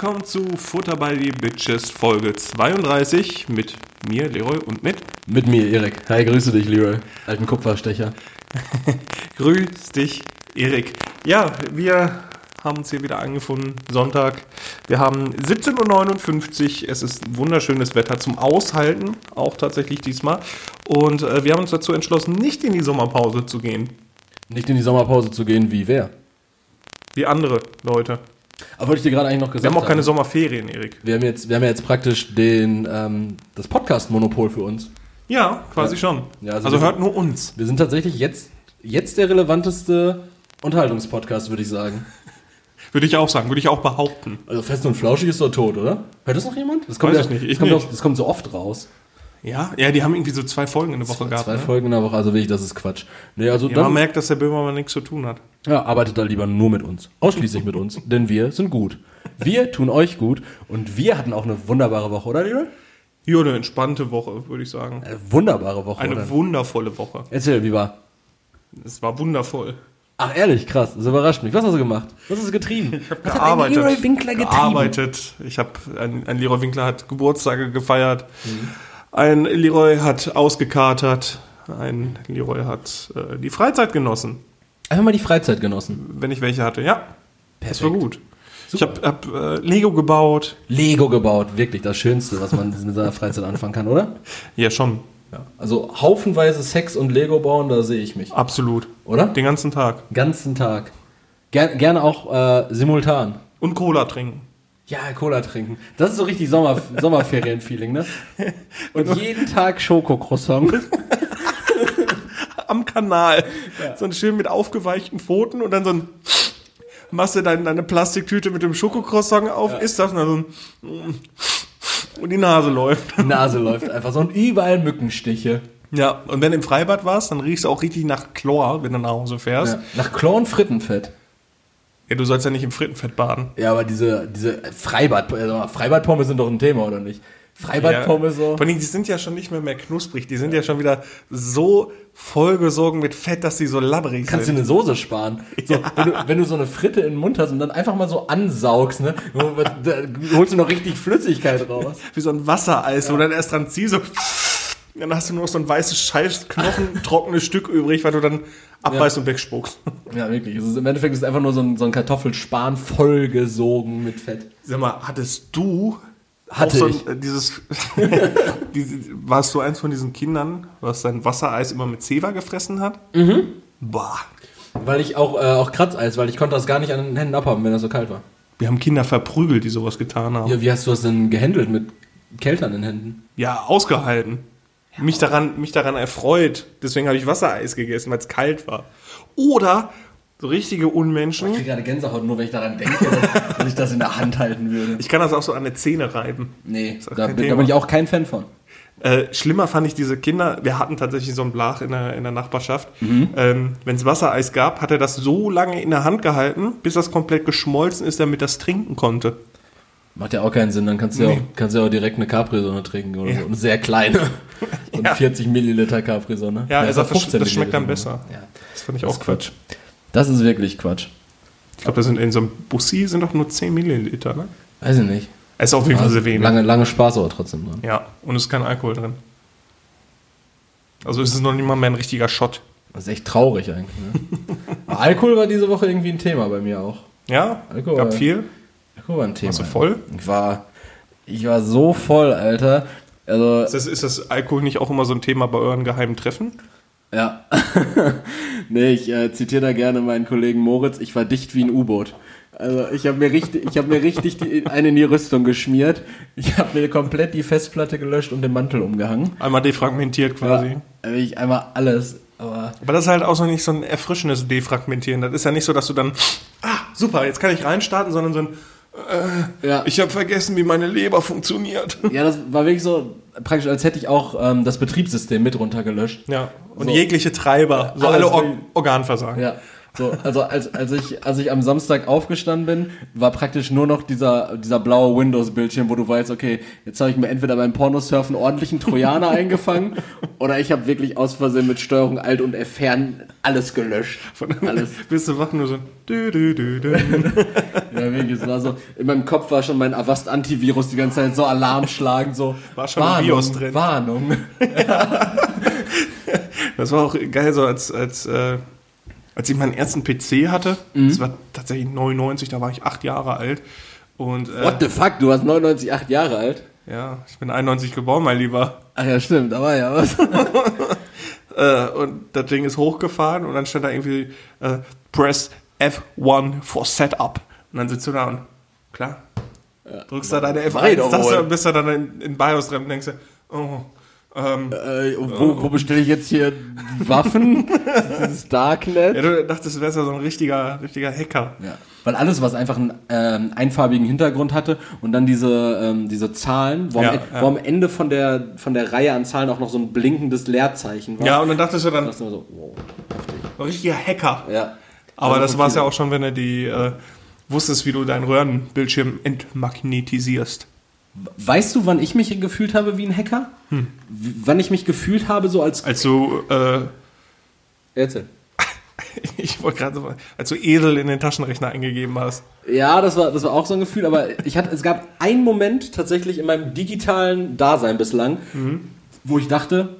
Willkommen zu Futter by the Bitches Folge 32 mit mir, Leroy, und mit Mit mir, Erik. Hi, grüße dich, Leroy. Alten Kupferstecher. Grüß dich, Erik. Ja, wir haben uns hier wieder eingefunden, Sonntag. Wir haben 17.59 Uhr, es ist wunderschönes Wetter zum Aushalten, auch tatsächlich diesmal. Und äh, wir haben uns dazu entschlossen, nicht in die Sommerpause zu gehen, Nicht in die Sommerpause zu gehen, wie wer? wie andere Leute. Aber wollte ich dir gerade eigentlich noch gesagt Wir haben auch keine haben, Sommerferien, Erik. wir haben jetzt, wir haben ja jetzt praktisch den, ähm, das Podcast-Monopol für uns. Ja, quasi Ja. schon. Ja, also also hört nur uns. Wir sind tatsächlich jetzt, jetzt der relevanteste Unterhaltungspodcast, würde ich sagen. Würde ich auch sagen, würde ich auch behaupten. Also fest und flauschig ist doch tot, oder? Hört das noch jemand? Das kommt, Weiß ja, ich nicht, ich das, kommt nicht. Auch, das kommt so oft raus. Ja, ja, die haben irgendwie so zwei Folgen in der Woche gehabt. Zwei ne? Folgen in der Woche, also wirklich, das ist Quatsch. Nee, also Ja, man dann, merkt, dass der Böhmermann nichts zu tun hat. Ja, arbeitet da lieber nur mit uns. Ausschließlich mit uns. Denn wir sind gut. Wir tun euch gut. Und wir hatten auch eine wunderbare Woche, oder, Leroy? Hier eine entspannte Woche, würde ich sagen. Eine wunderbare Woche, Eine oder? wundervolle Woche. Erzähl, wie war? Es war wundervoll. Ach, ehrlich, krass. Das überrascht mich. Was hast du gemacht? Was hast du getrieben? Ich habe gearbeitet. Leroy Winkler getrieben? gearbeitet. Ich habe ein, ein Leroy Winkler hat Geburtstage gefeiert. Ein Leroy hat ausgekatert. Ein Leroy hat äh, die Freizeit genossen, Einfach mal die Freizeit genossen. wenn ich welche hatte. Ja, das war Perfekt. gut. Ich habe hab, äh, Lego gebaut. Lego gebaut. Wirklich das Schönste, was man mit seiner Freizeit anfangen kann, oder? Ja, schon. Ja. Also haufenweise Sex und Lego bauen, da sehe ich mich. Absolut. Oder? Den ganzen Tag. ganzen Tag. Ger gerne auch äh, simultan. Und Cola trinken. Ja, Cola trinken. Das ist so richtig Sommer Sommerferien-Feeling, ne? Und jeden Tag Schokocroissant. am Kanal. So ein schön mit aufgeweichten Pfoten und dann so ein machst du deine, deine Plastiktüte mit dem Schokocroissant auf, isst das und dann so ein und die Nase läuft. Die Nase läuft einfach so und überall Mückenstiche. Ja, und wenn du im Freibad warst, dann riechst du auch richtig nach Chlor, wenn du nach Hause fährst. Ja. Nach Chlor und Frittenfett. Ja, du sollst ja nicht im Frittenfett baden. Ja, aber diese, diese Freibad, äh, Freibadpommes sind doch ein Thema, oder nicht? Freibadpommes so. Vor allem, die sind ja schon nicht mehr mehr knusprig, die sind ja schon wieder so vollgesogen mit Fett, dass die so labbrig Kannst du sind. eine Soße sparen. So, wenn, du, wenn du so eine Fritte in den Mund hast und dann einfach mal so ansaugst, ne, da holst du noch richtig Flüssigkeit raus. Wie so ein Wassereis, wo du dann erst dran ziehst, so dann hast du nur noch so ein weißes Scheißknochen, trockenes Stück übrig, weil du dann abbeißt und wegspuckst. Ja, wirklich. Es ist, Im Endeffekt ist es einfach nur so ein, so ein Kartoffelspan vollgesogen mit Fett. Sag mal, hattest du Hatte auch so ich. ein, äh, dieses, diese, warst du eins von diesen Kindern, was sein Wassereis immer mit Zewa gefressen hat? Mhm. Boah. Weil ich auch, äh, auch Kratzeis, weil ich konnte das gar nicht an den Händen abhaben, wenn das so kalt war. Wir haben Kinder verprügelt, die sowas getan haben. Ja, Ja, wie hast du das denn gehandelt mit Kälte an den Händen? ausgehalten. Mich daran, mich daran erfreut. Deswegen habe ich Wassereis gegessen, weil es kalt war. Oder so richtige Unmenschen. Ich kriege gerade Gänsehaut, nur wenn ich daran denke, dass, ich das in der Hand halten würde. Ich kann das auch so an der Zähne reiben. Nee, da bin, da bin ich auch kein Fan von. Äh, schlimmer fand ich diese Kinder, wir hatten tatsächlich so ein Blach in der, in der Nachbarschaft. Ähm, Wenn es Wassereis gab, hat er das so lange in der Hand gehalten, bis das komplett geschmolzen ist, damit das trinken konnte. Macht ja auch keinen Sinn, dann kannst du ja, Nee. auch, kannst du ja auch direkt eine Capri-Sonne trinken oder Ja. so. Eine sehr kleine. So eine Ja. 40 Milliliter Capri-Sonne. Ja, das, 15 das schmeckt dann besser. Ja. Das fand ich Das auch ist Quatsch. Das ist wirklich Quatsch. Ich glaube, das sind in so einem Bussi sind doch nur 10 Milliliter, ne? Weiß ich nicht. Es ist auf jeden Fall sehr wenig. Lange, lange Spaß aber trotzdem dran. Ja, und es ist kein Alkohol drin. Also ist es noch nicht mal mehr ein richtiger Shot. Das ist echt traurig eigentlich. Ne? Alkohol war diese Woche irgendwie ein Thema bei mir auch. Ja, Alkohol. gab viel. War ein Thema. Warst du voll? Ich war, ich war so voll, Alter. Also, Ist das, ist das Alkohol nicht auch immer so ein Thema bei euren geheimen Treffen? ja. nee, ich äh, zitiere da gerne meinen Kollegen Moritz. Ich war dicht wie ein U-Boot. Also ich habe mir richtig, ich habe mir richtig die, eine in die Rüstung geschmiert. Ich habe mir komplett die Festplatte gelöscht und den Mantel umgehangen. Einmal defragmentiert quasi. Ja, ich einmal alles. Aber Aber das ist halt auch so nicht so ein erfrischendes Defragmentieren. Das ist ja nicht so, dass du dann, ah, super, jetzt kann ich reinstarten, sondern so ein, ja, ich habe vergessen, wie meine Leber funktioniert. ja, das war wirklich so praktisch, als hätte ich auch ähm, das Betriebssystem mit runtergelöscht. Ja, und So. jegliche Treiber, so alle Or. Organversagen. Ja. So, also als, als, ich, als ich am Samstag aufgestanden bin, war praktisch nur noch dieser, dieser blaue Windows-Bildschirm, wo du weißt, okay, jetzt habe ich mir entweder beim Pornosurfen ordentlichen Trojaner eingefangen oder ich habe wirklich aus Versehen mit Steuerung Alt und Entfernen alles gelöscht. Alles. Bist du wach nur so. Dü, dü, dü, dü. Ja, wirklich, es war so, in meinem Kopf war schon mein Avast-Antivirus die ganze Zeit so Alarm schlagen, so War schon ein BIOS drin. Warnung. Das war auch geil, so als, als, äh, als ich meinen ersten PC hatte. Mhm. Das war tatsächlich 99, da war ich acht Jahre alt. Und äh, What the fuck, du warst 99, 8 Jahre alt? ja, ich bin 91 geboren, mein Lieber. Ach ja, stimmt, da war ja was. Äh, und das Ding ist hochgefahren und dann stand da irgendwie äh, Press F1 for Setup. Und dann sitzt du da und klar, drückst da deine Mach ich doch F1-Taste wohl. und bist da dann in, in BIOS drin und denkst dir, oh, ähm, Äh, wo, wo bestelle ich jetzt hier Waffen? Dieses Darknet? ja, du dachtest, du wärst ja so ein richtiger, richtiger Hacker. Ja. Weil alles, was einfach einen ähm, einfarbigen Hintergrund hatte und dann diese, ähm, diese Zahlen, wo, Ja, am, E- ja. wo am Ende von der, von der Reihe an Zahlen auch noch so ein blinkendes Leerzeichen war. Ja, und dann dachtest du dann, Das war so, wow, heftig. ein richtiger Hacker. Ja. Aber Also das war es ja auch schon, wenn du die äh, wusstest, wie du deinen Röhrenbildschirm entmagnetisierst. Weißt du, wann ich mich gefühlt habe wie ein Hacker? Hm. Wann ich mich gefühlt habe, so als. Als du, äh, Erzähl. ich wollte gerade so, als du edel in den Taschenrechner eingegeben hast. Ja, das war, das war auch so ein Gefühl, aber ich hatte, es gab einen Moment tatsächlich in meinem digitalen Dasein bislang, wo ich dachte,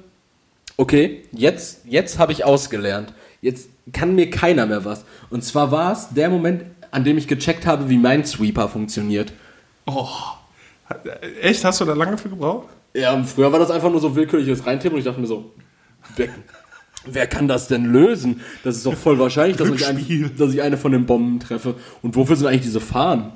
okay, jetzt, jetzt habe ich ausgelernt. Jetzt kann mir keiner mehr was. Und zwar war es der Moment, an dem ich gecheckt habe, wie mein Sweeper funktioniert. Oh. Echt? Hast du da lange für gebraucht? Ja, und früher war das einfach nur so willkürliches Reintippen und ich dachte mir so, wer, wer kann das denn lösen? Das ist doch voll wahrscheinlich, dass ich, ein, dass ich eine von den Bomben treffe. Und wofür sind eigentlich diese Fahnen?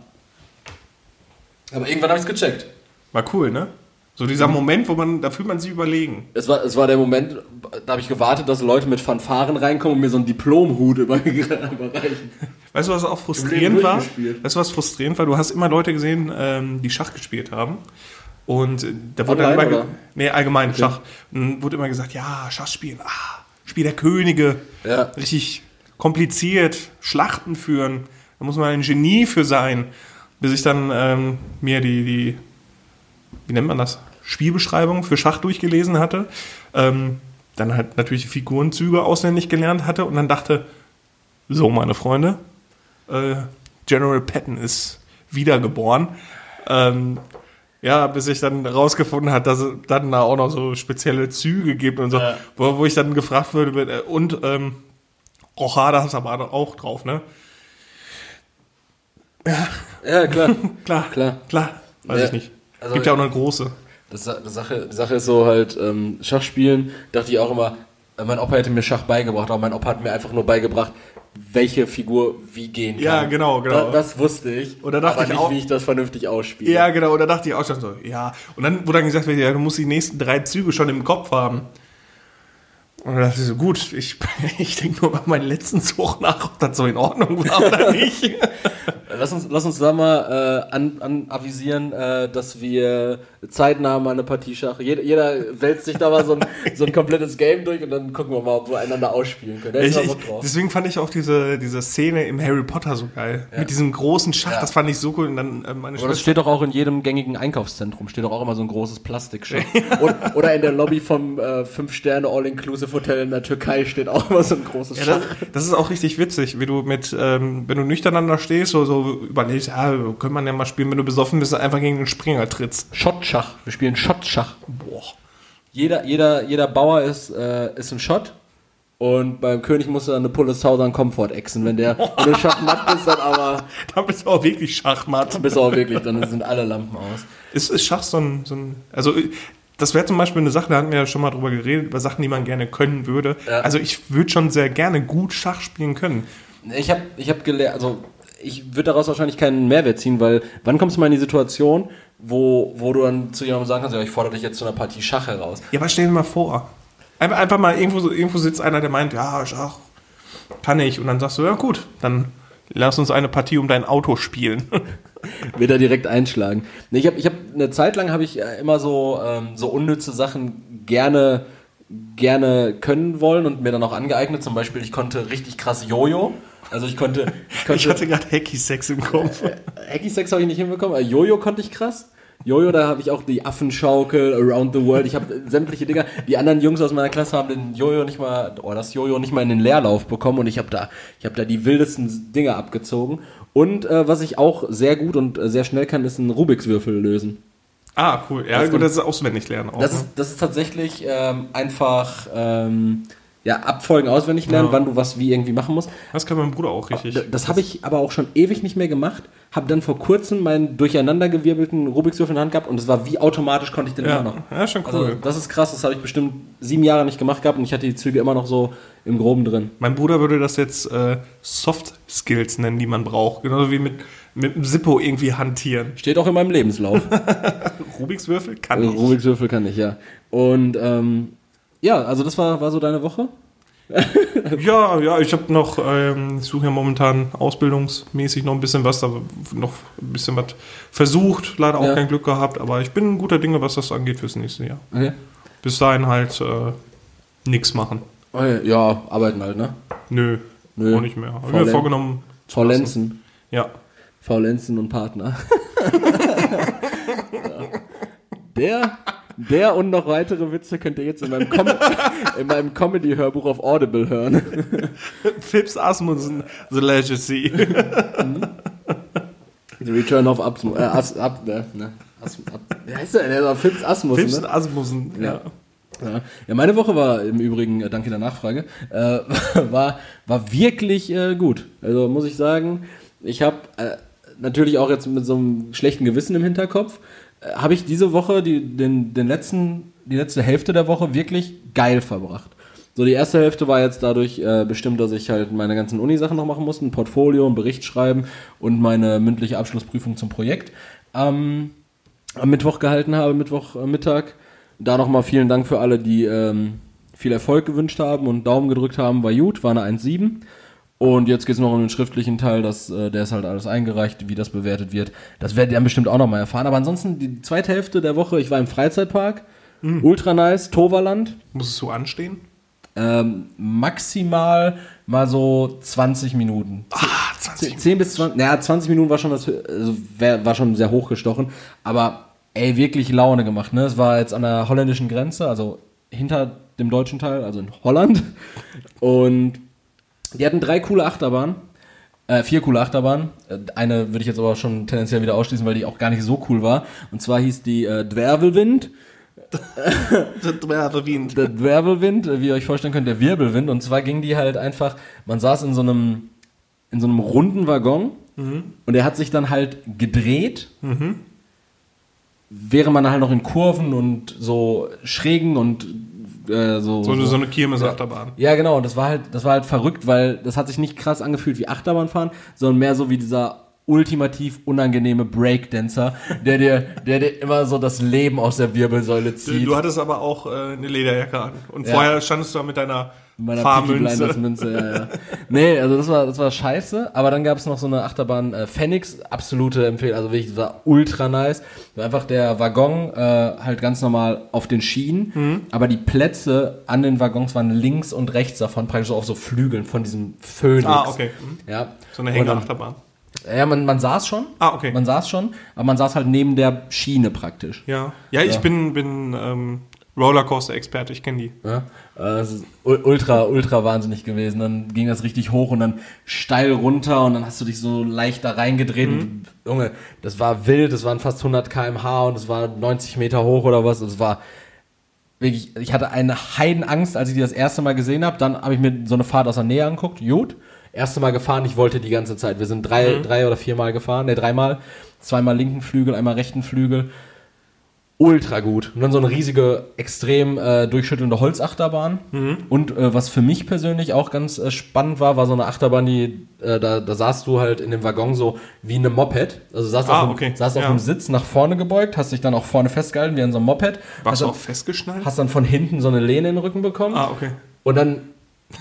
Aber irgendwann habe ich es gecheckt. War cool, ne? So dieser Moment, wo man, da fühlt man sich überlegen. Es war, es war der Moment, da habe ich gewartet, dass Leute mit Fanfaren reinkommen und mir so einen Diplomhut über- überreichen. Weißt du, was auch frustrierend war? Weißt du, was frustrierend war? Du hast immer Leute gesehen, ähm, die Schach gespielt haben. Und äh, da wurde dann Online, immer, ge- oder? nee, allgemein Schach. Und dann wurde immer gesagt, ja, Schach spielen, ah, Spiel der Könige. Ja. Richtig kompliziert, Schlachten führen. Da muss man ein Genie für sein. Bis ich dann ähm, mir die, die, wie nennt man das? Spielbeschreibung für Schach durchgelesen hatte. Ähm, dann halt natürlich die Figurenzüge auswendig gelernt hatte und dann dachte, so, meine Freunde, äh, General Patton ist wiedergeboren. Ähm, ja, bis ich dann rausgefunden hat, dass es dann da auch noch so spezielle Züge gibt und so, Ja. wo, wo ich dann gefragt würde, äh, und ähm, Rochada hast aber auch drauf, ne? Ja, klar. Klar, Klar. klar, weiß Ja, ich nicht. Also- gibt ja auch noch eine große. Das, die, Sache, die Sache ist so halt, ähm, Schachspielen, dachte ich auch immer, äh, mein Opa hätte mir Schach beigebracht, aber mein Opa hat mir einfach nur beigebracht, welche Figur wie gehen kann. Ja, genau, genau. Da, das wusste ich. Und da dachte aber ich nicht, auch- wie ich das vernünftig ausspiele. Ja, genau, da dachte ich auch schon so, ja. Und dann wurde dann gesagt, ja, du musst die nächsten drei Züge schon im Kopf haben. Und da dachte ich so, gut, ich, ich denke nur bei meinem letzten Zug nach, ob das so in Ordnung war oder nicht. Lass uns, lass uns da mal äh, an, an avisieren, äh, dass wir zeitnah mal eine Partie Schach. Jeder, jeder wälzt sich da mal so ein, so ein komplettes Game durch und dann gucken wir mal, ob wir einander ausspielen können. Da Ich, ich, deswegen fand ich auch diese, diese Szene im Harry Potter so geil. Mit diesem großen Schach, Ja. das fand ich so cool. Und dann äh, meine Aber das steht doch auch in jedem gängigen Einkaufszentrum, steht doch auch immer so ein großes Plastikschach. Und, oder in der Lobby vom äh, 5-Sterne All-Inclusive Hotel in der Türkei steht auch immer so ein großes Ja, Schach. das, das ist auch richtig witzig, wie du mit, ähm, wenn du nüchtern da stehst, so, so überlegst, ja, könnte man ja mal spielen, wenn du besoffen bist, einfach gegen den Springer trittst. Shot-Schach. Wir spielen Shot-Schach. Boah. Jeder, jeder, jeder Bauer ist, äh, ist ein Shot. Und beim König musst du dann eine Pulle Southern Comfort exen. Wenn der, wenn du Schachmatt bist, dann aber, Da bist du auch wirklich Schachmatt. bist du auch wirklich, dann sind alle Lampen aus. Ist, ist Schach so ein, so ein also das wäre zum Beispiel eine Sache, da hatten wir ja schon mal drüber geredet, über Sachen, die man gerne können würde. Ja. Also ich würde schon sehr gerne gut Schach spielen können. Ich habe ich hab gelernt, also ich würde daraus wahrscheinlich keinen Mehrwert ziehen, weil wann kommst du mal in die Situation, wo, wo du dann zu jemandem sagen kannst, ja, ich fordere dich jetzt zu einer Partie Schach heraus. Ja, aber stell dir mal vor, einfach, einfach mal irgendwo, irgendwo sitzt einer, der meint, ja, Schach kann ich. Und dann sagst du, ja gut, dann lass uns eine Partie um dein Auto spielen. Wird er direkt einschlagen. Nee, ich habe ich hab, eine Zeit lang habe ich äh, immer so, ähm, so unnütze Sachen gerne gerne können wollen und mir dann auch angeeignet. Zum Beispiel, ich konnte richtig krass Jojo. Also ich konnte, ich konnte Ich hatte gerade Hacky-Sex im Kopf. Hacky-Sex habe ich nicht hinbekommen, aber Jojo konnte ich krass. Jojo, da habe ich auch die Affenschaukel, Around the World. Ich habe sämtliche Dinger. Die anderen Jungs aus meiner Klasse haben den Jojo nicht mal, oh, das Jojo nicht mal in den Leerlauf bekommen und ich habe da, ich habe da die wildesten Dinge abgezogen. Und äh, was ich auch sehr gut und äh, sehr schnell kann, ist einen Rubiks Würfel lösen. Ah, cool. Ja, Das gut, das ist auswendig lernen auch. Das ne? ist, das ist tatsächlich ähm, einfach ähm, ja, Abfolgen auswendig lernen, Ja. wann du was wie irgendwie machen musst. Das kann mein Bruder auch richtig. D- Das habe ich aber auch schon ewig nicht mehr gemacht. Habe dann vor kurzem meinen durcheinandergewirbelten Rubiks Würfel in der Hand gehabt und es war wie automatisch konnte ich den immer Ja, noch. ja, schon cool. Also, das ist krass, das habe ich bestimmt sieben Jahre nicht gemacht gehabt und ich hatte die Züge immer noch so im Groben drin. Mein Bruder würde das jetzt äh, Soft Skills nennen, die man braucht. Genauso wie mit, mit dem Sippo irgendwie hantieren. Steht auch in meinem Lebenslauf. Rubiks Würfel kann ich. Rubiks Würfel kann ich, ja. Und ähm, ja, also das war, war so deine Woche? Ja, ja, ich habe noch, ähm, ich suche ja momentan ausbildungsmäßig noch ein bisschen was, da noch ein bisschen was versucht, leider auch Ja. kein Glück gehabt, aber ich bin guter Dinge, was das angeht fürs nächste Jahr. Okay. Bis dahin halt äh, nichts machen. Ja, arbeiten halt, ne? Nö, Nö. auch nicht mehr. Habe mir vorgenommen. lassen. Faulenzen. Ja. Faulenzen und Partner. der, der und noch weitere Witze könnt ihr jetzt in meinem, Com in meinem Comedy-Hörbuch auf Audible hören. Phipps Asmussen, The Legacy. The Return of Asmus. Äh, As, ab, ne, ne, As, ab, wie heißt der? Der war Phipps Asmus, Phipps ne? Asmussen, ja. Ja. ja, meine Woche war im Übrigen, äh, danke der Nachfrage, äh, war, war wirklich äh, gut. Also muss ich sagen, ich habe äh, natürlich auch jetzt mit so einem schlechten Gewissen im Hinterkopf, habe ich diese Woche, die, den, den letzten, die letzte Hälfte der Woche wirklich geil verbracht. So, die erste Hälfte war jetzt dadurch äh, bestimmt, dass ich halt meine ganzen Uni-Sachen noch machen musste, ein Portfolio, einen Bericht schreiben und meine mündliche Abschlussprüfung zum Projekt ähm, am Mittwoch gehalten habe, Mittwochmittag. Äh, da nochmal vielen Dank für alle, die ähm, viel Erfolg gewünscht haben und Daumen gedrückt haben, war gut, war eine 1,7. Und jetzt geht es noch um den schriftlichen Teil, das, äh, der ist halt alles eingereicht, wie das bewertet wird. Das werdet ihr dann bestimmt auch nochmal erfahren. Aber ansonsten, die zweite Hälfte der Woche, ich war im Freizeitpark, ultra nice, Toverland. Muss es so anstehen? Ähm, maximal mal so 20 Minuten. Ah, 20 10 bis 20, naja, 20 Minuten war schon das, also wär, war schon sehr hochgestochen, aber ey, wirklich Laune gemacht, ne? Es war jetzt an der holländischen Grenze, also hinter dem deutschen Teil, also in Holland. Und die hatten drei coole Achterbahnen. Äh, vier coole Achterbahnen. Äh, Eine würde ich jetzt aber schon tendenziell wieder ausschließen, weil die auch gar nicht so cool war. Und zwar hieß die äh, Dwervelwind. Wind. Der Wirbelwind, äh, wie ihr euch vorstellen könnt, der Wirbelwind. Und zwar ging die halt einfach, man saß in so einem, in so einem runden Waggon und er hat sich dann halt gedreht, während man halt noch in Kurven und so schrägen und äh, so, So, eine- so eine Kirmes-Achterbahn. ja, genau, und das war halt, das war halt verrückt, weil das hat sich nicht krass angefühlt wie Achterbahnfahren, sondern mehr so wie dieser ultimativ unangenehme Breakdancer, der dir, der dir immer so das Leben aus der Wirbelsäule Du, zieht. du hattest aber auch äh, eine Lederjacke an. Und Ja. vorher standest du da mit deiner meiner Peaky Blinders. Münze, ja, ja. Nee, also das war, das war scheiße, aber dann gab es noch so eine Achterbahn äh, Phoenix, absolute Empfehlung, also wirklich, das war ultra nice. War einfach der Waggon äh, halt ganz normal auf den Schienen, Mhm. aber die Plätze an den Waggons waren links und rechts davon, praktisch so auf so Flügeln von diesem Phönix. Ah, okay. Mhm. Ja. So eine Hängeachterbahn. Ja, man, man saß schon. Ah, okay. Man saß schon, aber man saß halt neben der Schiene praktisch. Ja, ja ich Ja. bin, bin ähm, Rollercoaster-Experte, ich kenne die. Ja, äh, ultra, ultra wahnsinnig gewesen. Dann ging das richtig hoch und dann steil runter und dann hast du dich so leicht da reingedreht. Und, Junge, das war wild, das waren fast 100 km/h und es war 90 Meter hoch oder was. Es war wirklich, ich hatte eine Heidenangst, als ich die das erste Mal gesehen habe. Dann habe ich mir so eine Fahrt aus der Nähe angeguckt. Gut. Erste Mal gefahren, ich wollte die ganze Zeit. Wir sind drei, drei oder viermal gefahren, ne, dreimal. Zweimal linken Flügel, einmal rechten Flügel ultra gut. Und dann so eine riesige, extrem äh, durchschüttelnde Holzachterbahn. Und äh, was für mich persönlich auch ganz äh, spannend war, war so eine Achterbahn, die äh, da, da saßt du halt in dem Waggon so wie eine Moped. Also saßt Ah, auf, dem, okay. saßt auf Ja. dem Sitz nach vorne gebeugt, hast dich dann auch vorne festgehalten wie an so einem Moped. Warst du auch festgeschnallt? hast dann von hinten so eine Lehne in den Rücken bekommen. Ah, okay. Und dann,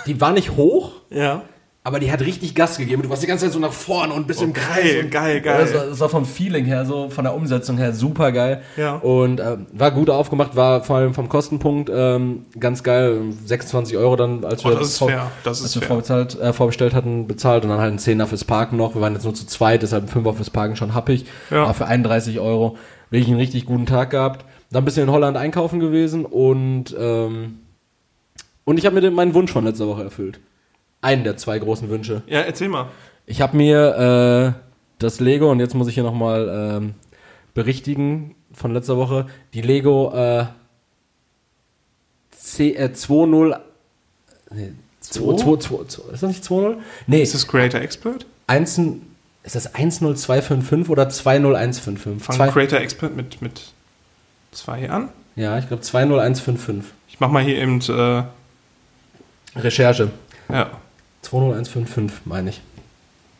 die war nicht hoch, Ja. Aber die hat richtig Gas gegeben. Du warst die ganze Zeit so nach vorne und ein bisschen Oh, geil, und, geil, Ja, geil. Das war, das war vom Feeling her, so von der Umsetzung her super geil. Ja. Und äh, war gut aufgemacht, war vor allem vom Kostenpunkt ähm, ganz geil. 26 Euro dann, als Oh, wir, das vor, das als wir vorbezahlt, äh, vorbestellt hatten, bezahlt und dann halt ein Zehner fürs Parken noch. Wir waren jetzt nur zu zweit, deshalb ein Fünfer fürs Parken schon happig. Ja. Aber für 31 Euro wirklich einen richtig guten Tag gehabt. Dann ein bisschen in Holland einkaufen gewesen und ähm, und ich habe mir den, meinen Wunsch von letzter Woche erfüllt. Einen der zwei großen Wünsche. Ja, erzähl mal. Ich habe mir äh, das Lego, und jetzt muss ich hier nochmal ähm, berichtigen von letzter Woche, die Lego äh, C, äh, 2.0 nee, 2, 2, 2, 2, ist das nicht 2.0? Nee, Ist das Creator Expert? 1, ist das 10255 oder 20155? Fang Zwei, Creator Expert mit, mit zwei an. ja, ich glaube 20155. Ich mach mal hier eben, äh, Recherche. ja. 20155, meine ich.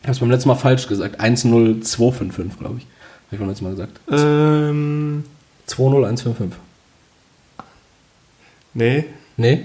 Ich habe es beim letzten Mal falsch gesagt. 10255, glaube ich. Habe ich beim letzten Mal gesagt. Ähm, 20155. nee, Nee?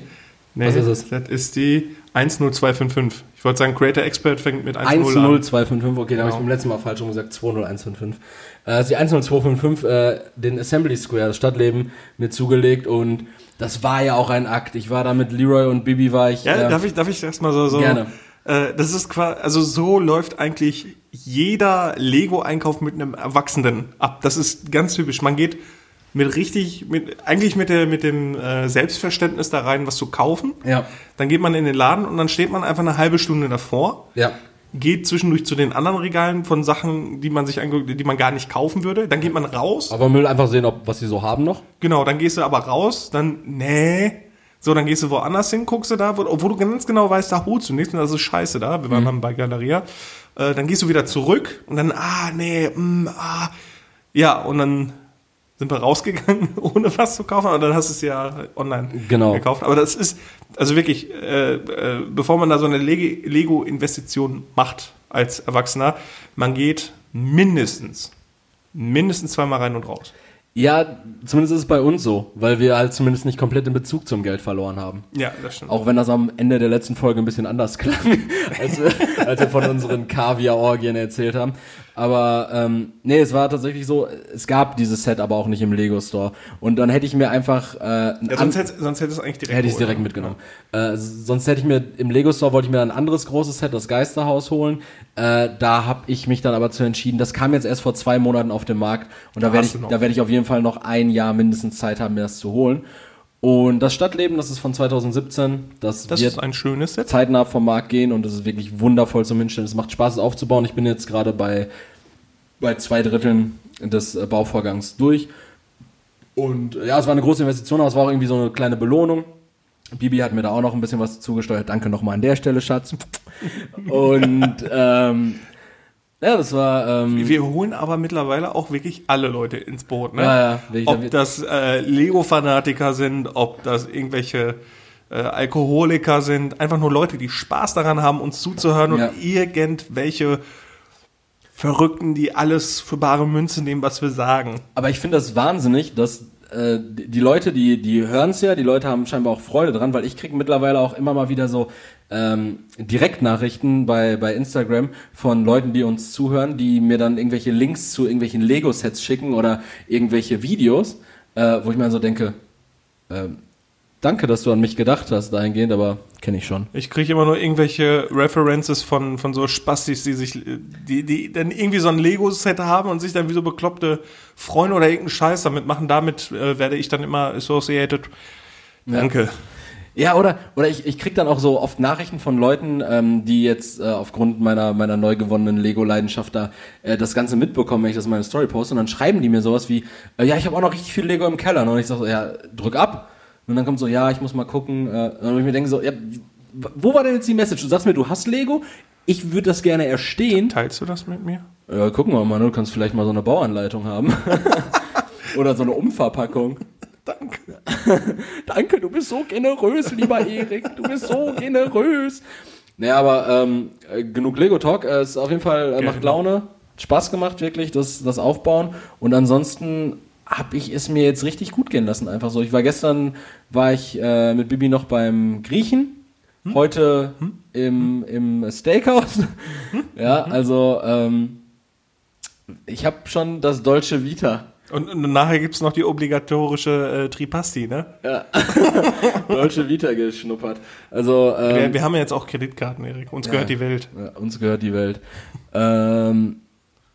nee. Was ist es? Das ist die 10255. Ich wollte sagen, Creator Expert fängt mit 1.0 an. 10255, okay, da habe ich Genau. beim letzten Mal falsch rum gesagt, 20155. Äh, ist die 10255, äh, den Assembly Square, das Stadtleben, mir zugelegt und das war ja auch ein Akt. Ich war da mit Leroy und Bibi war ich. Ja, äh, darf ich, darf ich erstmal so, so. Gerne. Äh, das ist quasi, also so läuft eigentlich jeder Lego-Einkauf mit einem Erwachsenen ab. Das ist ganz typisch. Man geht mit richtig, mit, eigentlich mit der, mit dem äh, Selbstverständnis da rein, was zu kaufen. Ja, Dann geht man in den Laden und dann steht man einfach eine halbe Stunde davor, ja. Geht zwischendurch zu den anderen Regalen von Sachen, die man sich anguckt, die man gar nicht kaufen würde. Dann geht man raus. Aber Müll einfach sehen, ob was sie so haben noch. Genau, dann gehst du aber raus, dann, nee. So, dann gehst du woanders hin, guckst du da, wo, obwohl du ganz genau weißt, da holst du nichts und das ist scheiße da. Wir waren dann bei Galeria. Äh, dann gehst du wieder zurück und dann, ah, nee, mm, ah. Ja, und dann sind wir rausgegangen, ohne was zu kaufen, aber dann hast du es ja online Genau. gekauft. Aber das ist, also wirklich, äh, äh, bevor man da so eine Lego-Investition macht als Erwachsener, man geht mindestens, mindestens zweimal rein und raus. Ja, zumindest ist es bei uns so, weil wir halt zumindest nicht komplett den Bezug zum Geld verloren haben. Ja, das stimmt. Auch wenn das am Ende der letzten Folge ein bisschen anders klang, als wir, als wir von unseren Kaviar-Orgien erzählt haben. Aber ähm, nee, es war tatsächlich so, es gab dieses Set aber auch nicht im Lego Store. Und dann hätte ich mir einfach äh, Ja, sonst hätte sonst hätte es eigentlich direkt hätte ich direkt mitgenommen. Äh, sonst hätte ich mir im Lego Store wollte ich mir ein anderes großes Set, das Geisterhaus holen. Äh, da habe ich mich dann aber zu entschieden. Das kam jetzt erst vor zwei Monaten auf den Markt und da Da werde ich, du da werde ich auf jeden Fall noch ein Jahr mindestens Zeit haben, mir das zu holen. Und das Stadtleben, das ist von 2017. Das, Das wird ein schönes Set. zeitnah vom Markt gehen und es ist wirklich wundervoll zum Hinstellen. Es macht Spaß, es aufzubauen. Ich bin jetzt gerade bei, bei zwei Dritteln des äh, Bauvorgangs durch. Und äh, ja, es war eine große Investition, aber es war auch irgendwie so eine kleine Belohnung. Bibi hat mir da auch noch ein bisschen was zugesteuert. Danke nochmal an der Stelle, Schatz. Und ähm, ja, das war ähm, Wir holen aber mittlerweile auch wirklich alle Leute ins Boot. Ne? Ja, ja, wirklich, ob das äh, Lego-Fanatiker sind, ob das irgendwelche äh, Alkoholiker sind, einfach nur Leute, die Spaß daran haben, uns zuzuhören Ja. und irgendwelche Verrückten, die alles für bare Münze nehmen, was wir sagen. Aber ich finde das wahnsinnig, dass äh, die die Leute, die, die hören es ja, die Leute haben scheinbar auch Freude dran, weil ich kriege mittlerweile auch immer mal wieder so ähm, Direktnachrichten bei, bei Instagram von Leuten, die uns zuhören, die mir dann irgendwelche Links zu irgendwelchen Lego-Sets schicken oder irgendwelche Videos, äh, wo ich mir so denke, ähm, danke, dass du an mich gedacht hast dahingehend, aber kenne ich schon. Ich kriege immer nur irgendwelche References von, von so Spastis, die sich, die, die dann irgendwie so ein Lego-Set haben und sich dann wie so bekloppte Freunde oder irgendeinen Scheiß damit machen. Damit äh, werde ich dann immer associated. Danke. Ja, oder, oder ich, ich krieg dann auch so oft Nachrichten von Leuten, ähm, die jetzt äh, aufgrund meiner, meiner neu gewonnenen Lego-Leidenschaft da äh, das Ganze mitbekommen, wenn ich das in meine Story poste. Und dann schreiben die mir sowas wie, äh, ja, ich habe auch noch richtig viel Lego im Keller. Und ich sag so, ja, drück ab. Und dann kommt so, ja, ich muss mal gucken. Äh, und ich mir denke so, ja, wo war denn jetzt die Message? Du sagst mir, du hast Lego, ich würde das gerne erstehen. Teilst du das mit mir? Ja, gucken wir mal, ne? du kannst vielleicht mal so eine Bauanleitung haben. Oder so eine Umverpackung. Danke. Danke, du bist so generös, lieber Erik. Du bist so generös. Naja, aber ähm, äh, genug Lego-Talk. Äh, Es ist auf jeden Fall äh, macht. Laune. Spaß gemacht, wirklich, das, das Aufbauen. Und ansonsten habe ich es mir jetzt richtig gut gehen lassen. Einfach so. Ich war gestern, war ich äh, mit Bibi noch beim Griechen. heute im, im Steakhouse. ja, also ähm, ich habe schon das deutsche Vita. Und, und nachher gibt's noch die obligatorische äh, Tripasti, ne? Deutsche Vita geschnuppert. Also ähm, Wir, wir haben ja jetzt auch Kreditkarten, Erik. Uns gehört die Welt. Ja, uns gehört die Welt. ähm,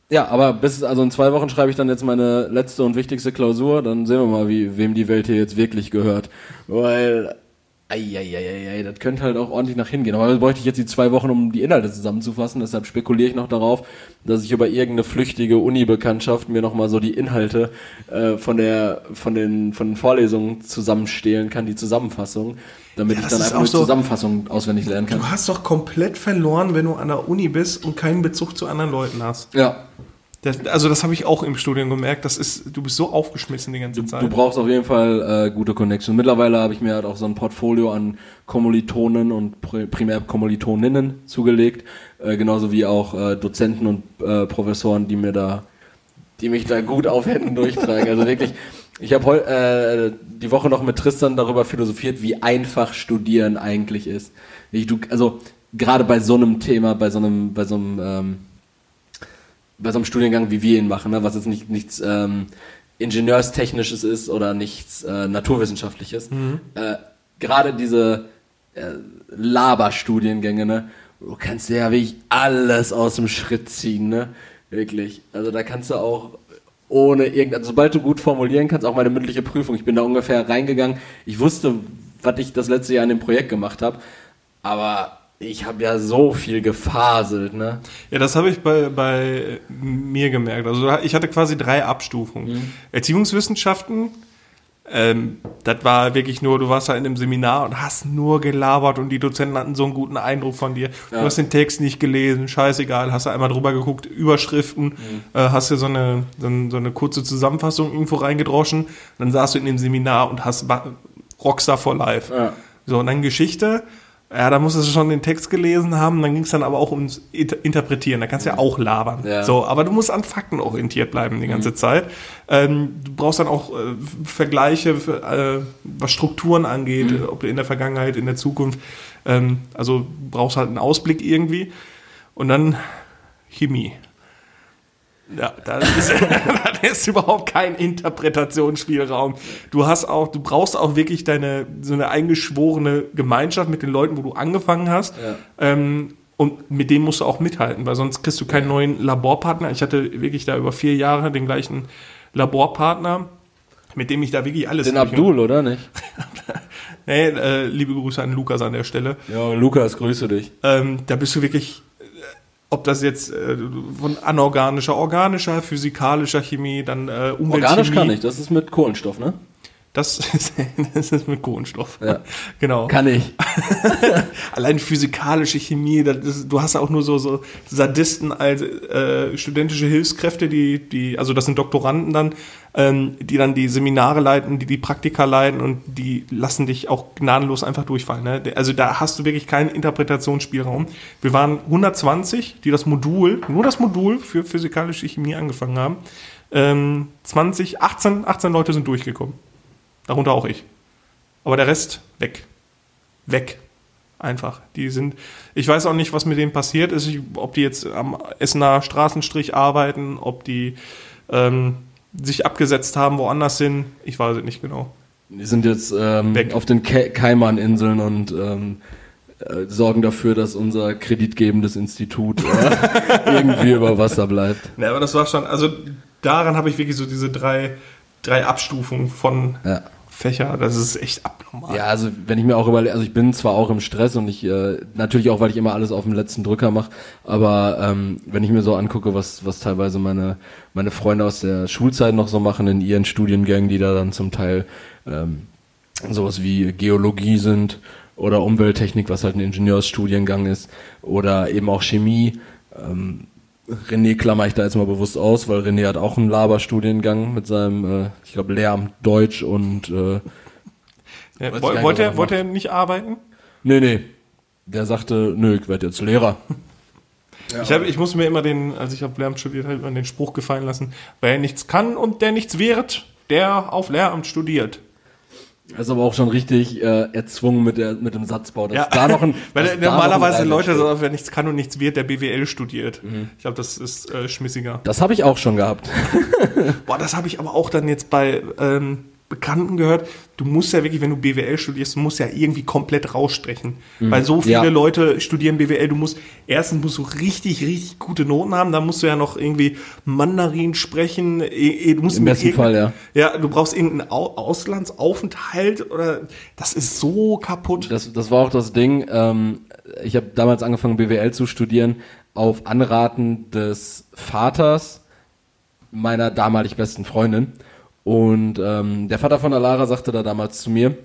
ja, aber bis, also in zwei Wochen schreibe ich dann jetzt meine letzte und wichtigste Klausur, dann sehen wir mal, wie, wem die Welt hier jetzt wirklich gehört. Weil, eieieiei, das könnte halt auch ordentlich nach hingehen. Aber da bräuchte ich jetzt die zwei Wochen, um die Inhalte zusammenzufassen, deshalb spekuliere ich noch darauf, dass ich über irgendeine flüchtige Uni-Bekanntschaft mir nochmal so die Inhalte äh, von der, von den, von den Vorlesungen zusammenstehlen kann, die Zusammenfassung, damit Ja, ich dann einfach nur so- Zusammenfassung auswendig lernen kann. Du hast doch komplett verloren, wenn du an der Uni bist und keinen Bezug zu anderen Leuten hast. Ja, Das, also das habe ich auch im Studium gemerkt. Das ist, du bist so aufgeschmissen die ganze Zeit. Du brauchst auf jeden Fall äh, gute Connections. Mittlerweile habe ich mir halt auch so ein Portfolio an Kommilitonen und pri- primär Kommilitoninnen zugelegt, äh, genauso wie auch äh, Dozenten und äh, Professoren, die mir da, die mich da gut auf Händen durchtragen. Also wirklich, ich habe heute äh, die Woche noch mit Tristan darüber philosophiert, wie einfach Studieren eigentlich ist. Ich, du, also gerade bei so einem Thema, bei so einem, bei so einem ähm, bei so einem Studiengang, wie wir ihn machen, ne, was jetzt nicht, nichts ähm, Ingenieurstechnisches ist oder nichts äh, Naturwissenschaftliches. Äh, Gerade diese äh, Laberstudiengänge, ne, du kannst dir ja wirklich alles aus dem Schritt ziehen, ne? Wirklich. Also da kannst du auch ohne irgend, also sobald du gut formulieren kannst, auch meine mündliche Prüfung, ich bin da ungefähr reingegangen, ich wusste, was ich das letzte Jahr in dem Projekt gemacht habe, aber ich habe ja so viel gefaselt, ne? Ja, das habe ich bei, bei mir gemerkt. Also ich hatte quasi drei Abstufungen. Erziehungswissenschaften, ähm, das war wirklich nur, du warst da in einem Seminar und hast nur gelabert und die Dozenten hatten so einen guten Eindruck von dir. Du Ja. hast den Text nicht gelesen, scheißegal, hast du einmal drüber geguckt, Überschriften, äh, hast dir so eine, so, eine, so eine kurze Zusammenfassung irgendwo reingedroschen, dann saßt du in dem Seminar und hast Rockstar for Life. Ja. So, und dann Geschichte. Ja, da musstest du schon den Text gelesen haben, dann ging es dann aber auch ums Inter- Interpretieren. Da kannst du ja auch labern. Ja. So, aber du musst an Fakten orientiert bleiben die ganze Zeit. Ähm, du brauchst dann auch äh, Vergleiche, für, äh, was Strukturen angeht, äh, ob in der Vergangenheit, in der Zukunft. Ähm, also brauchst halt einen Ausblick irgendwie. Und dann Chemie. Ja, da ist, da ist überhaupt kein Interpretationsspielraum. Du hast auch, du brauchst auch wirklich deine so eine eingeschworene Gemeinschaft mit den Leuten, wo du angefangen hast. Ja. Ähm, und mit denen musst du auch mithalten, weil sonst kriegst du keinen neuen Laborpartner. Ich hatte wirklich da über vier Jahre den gleichen Laborpartner, mit dem ich da wirklich alles. Den Abdul, oder nicht? Nee, äh, liebe Grüße an Lukas an der Stelle. Ja, Lukas, grüße dich. Ähm, da bist du wirklich, ob das jetzt äh, von anorganischer, organischer, physikalischer Chemie, dann äh, Umweltchemie. Organisch kann ich, das ist mit Kohlenstoff, ne? Das ist, das ist mit Kohlenstoff. Ja. Genau. Kann ich. Allein physikalische Chemie, ist, du hast ja auch nur so, so Sadisten als äh, studentische Hilfskräfte, die, die, also das sind Doktoranden dann, ähm, die dann die Seminare leiten, die die Praktika leiten und die lassen dich auch gnadenlos einfach durchfallen. Ne? Also da hast du wirklich keinen Interpretationsspielraum. Wir waren 120, die das Modul, nur das Modul für physikalische Chemie angefangen haben. Ähm, 20, 18, 18 Leute sind durchgekommen. Darunter auch ich. Aber der Rest weg. Weg. Einfach. Die sind, ich weiß auch nicht, was mit denen passiert ist, ich- ob die jetzt am Essener Straßenstrich arbeiten, ob die ähm, sich abgesetzt haben, woanders sind. Ich weiß es nicht genau. Die sind jetzt ähm, Weg. auf den Ke Kaiman-Inseln und ähm, äh, sorgen dafür, dass unser kreditgebendes Institut äh, irgendwie über Wasser bleibt. Ne, aber das war schon, also daran habe ich wirklich so diese drei, drei Abstufungen von Ja. Fächer. Das ist echt abnormal. Ja, also wenn ich mir auch überlege, also ich bin zwar auch im Stress und ich äh, natürlich auch, weil ich immer alles auf dem letzten Drücker mache, aber ähm, wenn ich mir so angucke, was was teilweise meine meine Freunde aus der Schulzeit noch so machen in ihren Studiengängen, die da dann zum Teil ähm, sowas wie Geologie sind oder Umwelttechnik, was halt ein Ingenieursstudiengang ist oder eben auch Chemie. Ähm, René klammer ich da jetzt mal bewusst aus, weil René hat auch einen Laberstudiengang mit seinem, äh, ich glaube, Lehramt Deutsch und äh, Ja, nicht, wollte, er, wollte er nicht arbeiten? Nee, nee. Der sagte, nö, ich werde jetzt Lehrer. Ich, hab, ich muss mir immer den, als ich auf Lehramt studiert habe, immer den Spruch gefallen lassen, wer nichts kann und der nichts wird, der auf Lehramt studiert. Das ist aber auch schon richtig äh, erzwungen mit, der, mit dem Satzbau. Dass da noch ein, Weil normalerweise Leute, steht. so, wer nichts kann und nichts wird, der BWL studiert. Ich glaube, das ist äh, schmissiger. Das habe ich auch schon gehabt. Boah, das habe ich aber auch dann jetzt bei ähm, Bekannten gehört. Du musst ja wirklich, wenn du BWL studierst, du musst ja irgendwie komplett rausstrechen. Weil so viele Ja. Leute studieren BWL. Du musst, erstens musst du richtig, richtig gute Noten haben. Dann musst du ja noch irgendwie Mandarin sprechen. Eh, eh, Du musst Im besten Fall, ja. Ja, du brauchst irgendeinen Au Auslandsaufenthalt oder, das ist so kaputt. Das, das war auch das Ding. Ähm, ich habe damals angefangen, BWL zu studieren, auf Anraten des Vaters meiner damalig besten Freundin. Und ähm, der Vater von der Lara sagte da damals zu mir,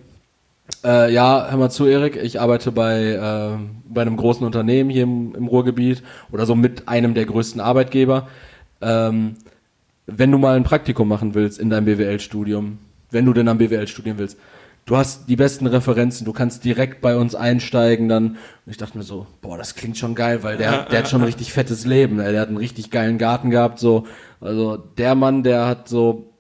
äh, ja, hör mal zu, Erik, ich arbeite bei, äh, bei einem großen Unternehmen hier im, im Ruhrgebiet oder so mit einem der größten Arbeitgeber. Ähm, wenn du mal ein Praktikum machen willst in deinem BWL-Studium, wenn du denn am BWL studieren willst, du hast die besten Referenzen, du kannst direkt bei uns einsteigen dann. Und ich dachte mir so, boah, das klingt schon geil, weil der, der hat schon ein richtig fettes Leben, der hat einen richtig geilen Garten gehabt, so. Also der Mann, der hat so,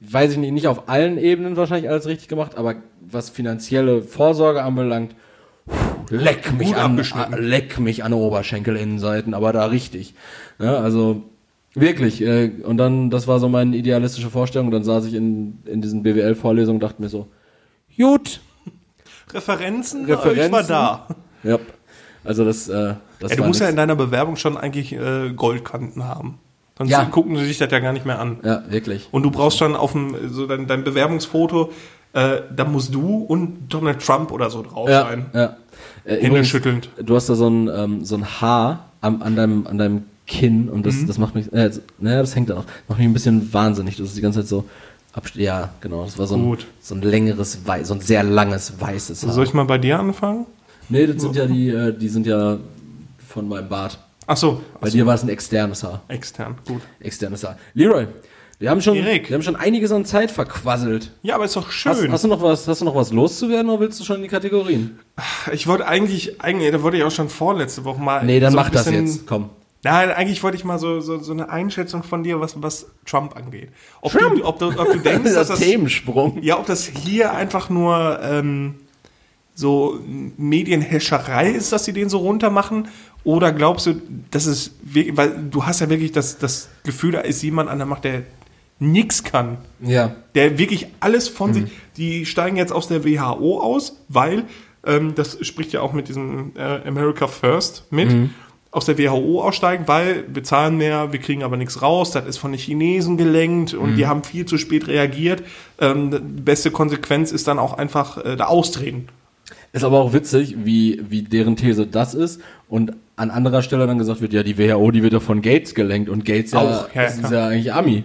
weiß ich nicht, nicht auf allen Ebenen wahrscheinlich alles richtig gemacht, aber was finanzielle Vorsorge anbelangt, leck mich an, äh, leck mich an Oberschenkelinnenseiten, aber da richtig. Ja, also wirklich. Äh, und dann, das war so meine idealistische Vorstellung. Und dann saß ich in, in diesen BWL-Vorlesungen und dachte mir so, gut, Referenzen, Referenzen. ich war da. ja. Also das, äh, das Ja, du musst ja in deiner Bewerbung schon eigentlich äh, Goldkanten haben. Sonst Ja. gucken sie sich das ja gar nicht mehr an. ja, wirklich. Und du brauchst schon auf dem, so dein, dein Bewerbungsfoto, äh, da musst du und Donald Trump oder so drauf Ja, sein. ja. Äh, Hände übrigens, schüttelnd. Du hast da so ein, ähm, so ein Haar am, an, deinem, an deinem Kinn und Mhm. das, das macht mich, äh, naja, das hängt da noch, macht mich ein bisschen wahnsinnig. Das ist die ganze Zeit so, ja, genau, das war so ein, so ein längeres, Weiß, so ein sehr langes weißes Haar. Soll ich mal bei dir anfangen? Nee, das sind ja die, äh, die sind ja von meinem Bart. Ach so, Bei dir war es ein externes Haar. extern, gut. Externes Haar. Leroy, wir haben schon, Erik. wir haben schon einiges an Zeit verquasselt. Ja, aber ist doch Hast, schön. hast du noch was, hast du noch was loszuwerden oder willst du schon in die Kategorien? ich wollte eigentlich, eigentlich, da wollte ich auch schon vorletzte Woche mal. Nee, dann so mach das jetzt. Komm. Nein, eigentlich wollte ich mal so, so, so eine Einschätzung von dir, was, was Trump angeht. Ob, Trump? Du, ob, du, ob du denkst, dass das, Themensprung. ja, ob das hier einfach nur ähm, so Medienhäscherei ist, dass sie den so runter machen, oder glaubst du, dass es wirklich, weil du hast ja wirklich das, das Gefühl, da ist jemand an der Macht, der nix kann. Ja. der wirklich alles von Mhm. sich, die steigen jetzt aus der WHO aus, weil, ähm, das spricht ja auch mit diesem äh, America First mit, Mhm. aus der WHO aussteigen, weil wir zahlen mehr, wir kriegen aber nichts raus, das ist von den Chinesen gelenkt und Mhm. die haben viel zu spät reagiert. Ähm, beste Konsequenz ist dann auch einfach äh, da austreten. Ist aber auch witzig, wie, wie deren These das ist und an anderer Stelle dann gesagt wird, ja, die WHO, die wird doch von Gates gelenkt und Gates ja, Auch, ja, ist, ist klar. ja eigentlich Ami.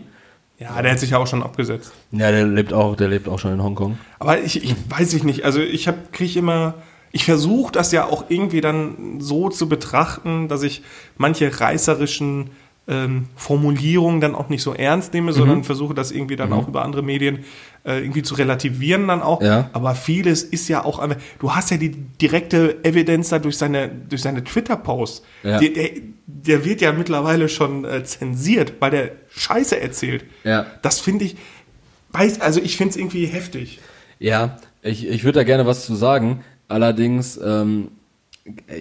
Ja, der hat sich ja auch schon abgesetzt. Ja, der lebt auch, der lebt auch schon in Hongkong. Aber ich, ich weiß ich nicht. Also ich habe kriege immer, ich versuche das ja auch irgendwie dann so zu betrachten, dass ich manche reißerischen ähm, Formulierungen dann auch nicht so ernst nehme, Mhm. sondern versuche das irgendwie dann auch über andere Medien äh, irgendwie zu relativieren dann auch. Ja. Aber vieles ist ja auch, du hast ja die direkte Evidenz da durch seine durch seine Twitter-Posts. Ja. Der, der, der wird ja mittlerweile schon äh, zensiert, weil der Scheiße erzählt. Ja. Das finde ich, weiß, also ich finde es irgendwie heftig. Ja, ich, ich würde da gerne was zu sagen. Allerdings, ähm,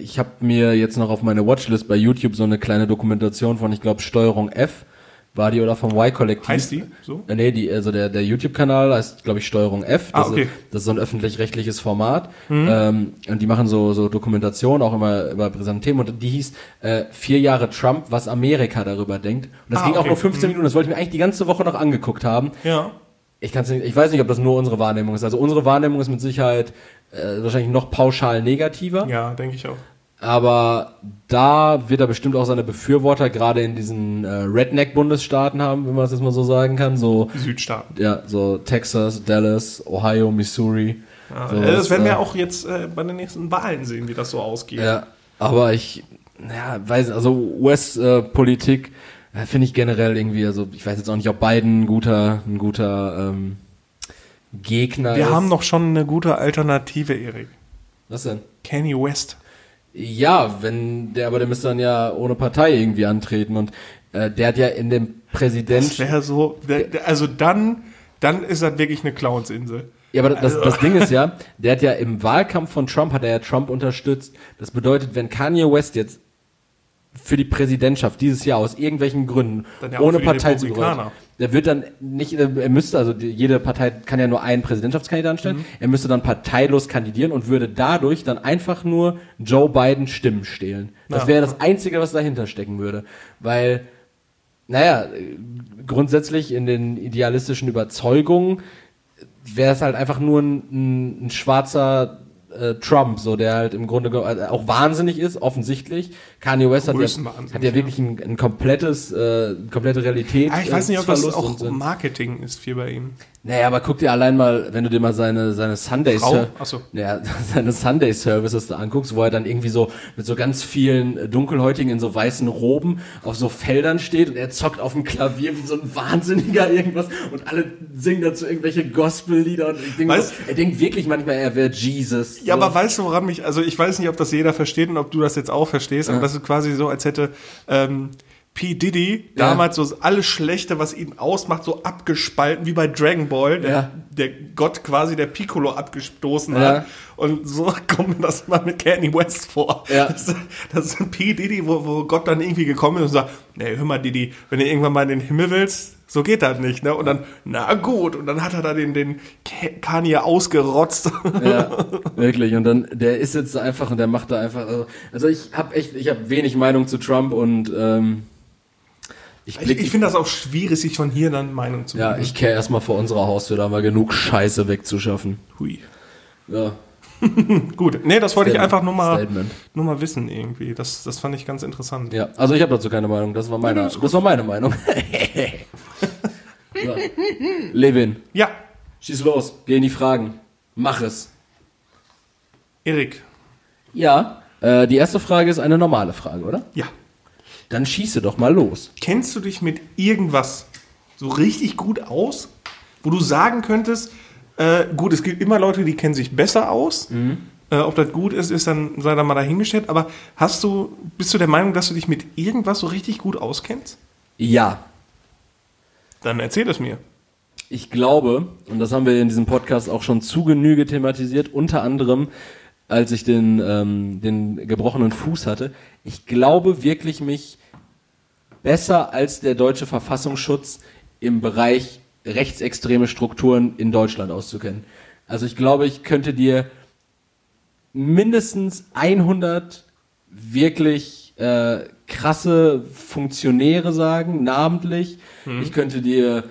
ich habe mir jetzt noch auf meine Watchlist bei YouTube so eine kleine Dokumentation von, ich glaube, Steuerung F war die oder vom Y-Kollektiv. Heißt die so? Äh, Nee, die, also der, der YouTube-Kanal heißt, glaube ich, Steuerung F. Ah, Das, okay. Mhm. ist, das ist so ein öffentlich-rechtliches Format. Ähm, und die machen so, so Dokumentation, auch immer über brisante Themen. Und die hieß äh, Vier Jahre Trump, was Amerika darüber denkt. Und das Ah, ging auch okay. nur 15 Minuten. Das wollte ich mir eigentlich die ganze Woche noch angeguckt haben. Ja. Ich, kann's nicht, ich weiß nicht, ob das nur unsere Wahrnehmung ist. Also unsere Wahrnehmung ist mit Sicherheit äh, wahrscheinlich noch pauschal negativer. Ja, denke ich auch. Aber da wird er bestimmt auch seine Befürworter gerade in diesen äh, Redneck-Bundesstaaten haben, wenn man das jetzt mal so sagen kann. So, Südstaaten. ja, so Texas, Dallas, Ohio, Missouri. Ja, so äh, das werden äh, wir auch jetzt äh, bei den nächsten Wahlen sehen, wie das so ausgeht. Ja, aber ich, ja, weiß, also US-Politik äh, finde ich generell irgendwie, also ich weiß jetzt auch nicht, ob Biden ein guter, ein guter ähm, Gegner Wir ist. haben noch schon eine gute Alternative, Erik. Was denn? Kanye West. Ja, wenn der, aber der müsste dann ja ohne Partei irgendwie antreten und äh, der hat ja in dem Das Präsident, wäre so, der, also dann, dann ist das wirklich eine Clownsinsel. Ja, aber das, das Ding ist ja, der hat ja im Wahlkampf von Trump, hat er ja Trump unterstützt. Das bedeutet, wenn Kanye West jetzt für die Präsidentschaft dieses Jahr aus irgendwelchen Gründen ja ohne Partei zu der wird dann nicht, er müsste, also jede Partei kann ja nur einen Präsidentschaftskandidaten stellen, Mhm. er müsste dann parteilos kandidieren und würde dadurch dann einfach nur Joe Biden Stimmen stehlen. Das Ja. wäre das Einzige, was dahinter stecken würde. Weil, naja, äh, grundsätzlich in den idealistischen Überzeugungen wäre es halt einfach nur ein, ein, ein schwarzer äh, Trump, so der halt im Grunde also auch wahnsinnig ist, offensichtlich. Kanye West hat ja, hat ja wirklich ein, ein komplettes, äh, komplette Realität. Ah, ich weiß nicht, ob das Verlust auch. Marketing ist viel bei ihm. Naja, aber guck dir allein mal, wenn du dir mal seine, seine Sunday Frau? Ser- Ach so. ja, seine Sunday Services da anguckst, wo er dann irgendwie so mit so ganz vielen äh, Dunkelhäutigen in so weißen Roben auf so Feldern steht und er zockt auf dem Klavier wie so ein Wahnsinniger irgendwas und alle singen dazu irgendwelche Gospellieder und ich denke, Weißt- so, er denkt wirklich manchmal, er wäre Jesus. Ja, so. aber weißt du, woran mich, also ich weiß nicht, ob das jeder versteht und ob du das jetzt auch verstehst, aber das ist quasi so, als hätte ähm, P. Diddy Ja. damals so alles Schlechte, was ihn ausmacht, so abgespalten, wie bei Dragon Ball, der, Ja. der Gott quasi der Piccolo abgestoßen Ja. hat. Und so kommt mir das mal mit Kanye West vor. Das, das ist ein P. Diddy, wo, wo Gott dann irgendwie gekommen ist und sagt, nee, hör mal Diddy, wenn du irgendwann mal in den Himmel willst, so geht das nicht, ne? Und dann, na gut, und dann hat er da den, den Kanye ausgerotzt. Ja, wirklich. Und dann, der ist jetzt einfach und der macht da einfach. Also, also ich habe echt, ich habe wenig Meinung zu Trump und ähm, ich Ich, blick, ich finde das auch schwierig, sich von hier dann Meinung zu ja, ich kehre erstmal vor unserer Haustür, da wir genug Scheiße wegzuschaffen. Hui. Ja, Gut, nee, das wollte ich Statement. einfach nur mal, Statement. nur mal wissen irgendwie. Das, das fand ich ganz interessant. ja. Also ich habe dazu keine Meinung. Das war meine, das war meine Meinung. so. Levin, Ja, schieß los, geh in die Fragen, mach es. Erik. Ja, äh, die erste Frage ist eine normale Frage, oder? Ja. Dann schieße doch mal los. Kennst du dich mit irgendwas so richtig gut aus, wo du sagen könntest, äh, gut, es gibt immer Leute, die kennen sich besser aus. Äh, ob das gut ist, ist dann, sei dann mal dahingestellt. Aber hast du, bist du der Meinung, dass du dich mit irgendwas so richtig gut auskennst? Ja, Dann erzähl es mir. Ich glaube, und das haben wir in diesem Podcast auch schon zu Genüge thematisiert, unter anderem, als ich den, ähm, den gebrochenen Fuß hatte, ich glaube wirklich mich besser als der deutsche Verfassungsschutz im Bereich rechtsextreme Strukturen in Deutschland auszukennen. Also ich glaube, ich könnte dir mindestens 100 wirklich äh, krasse Funktionäre sagen, namentlich. Ich könnte dir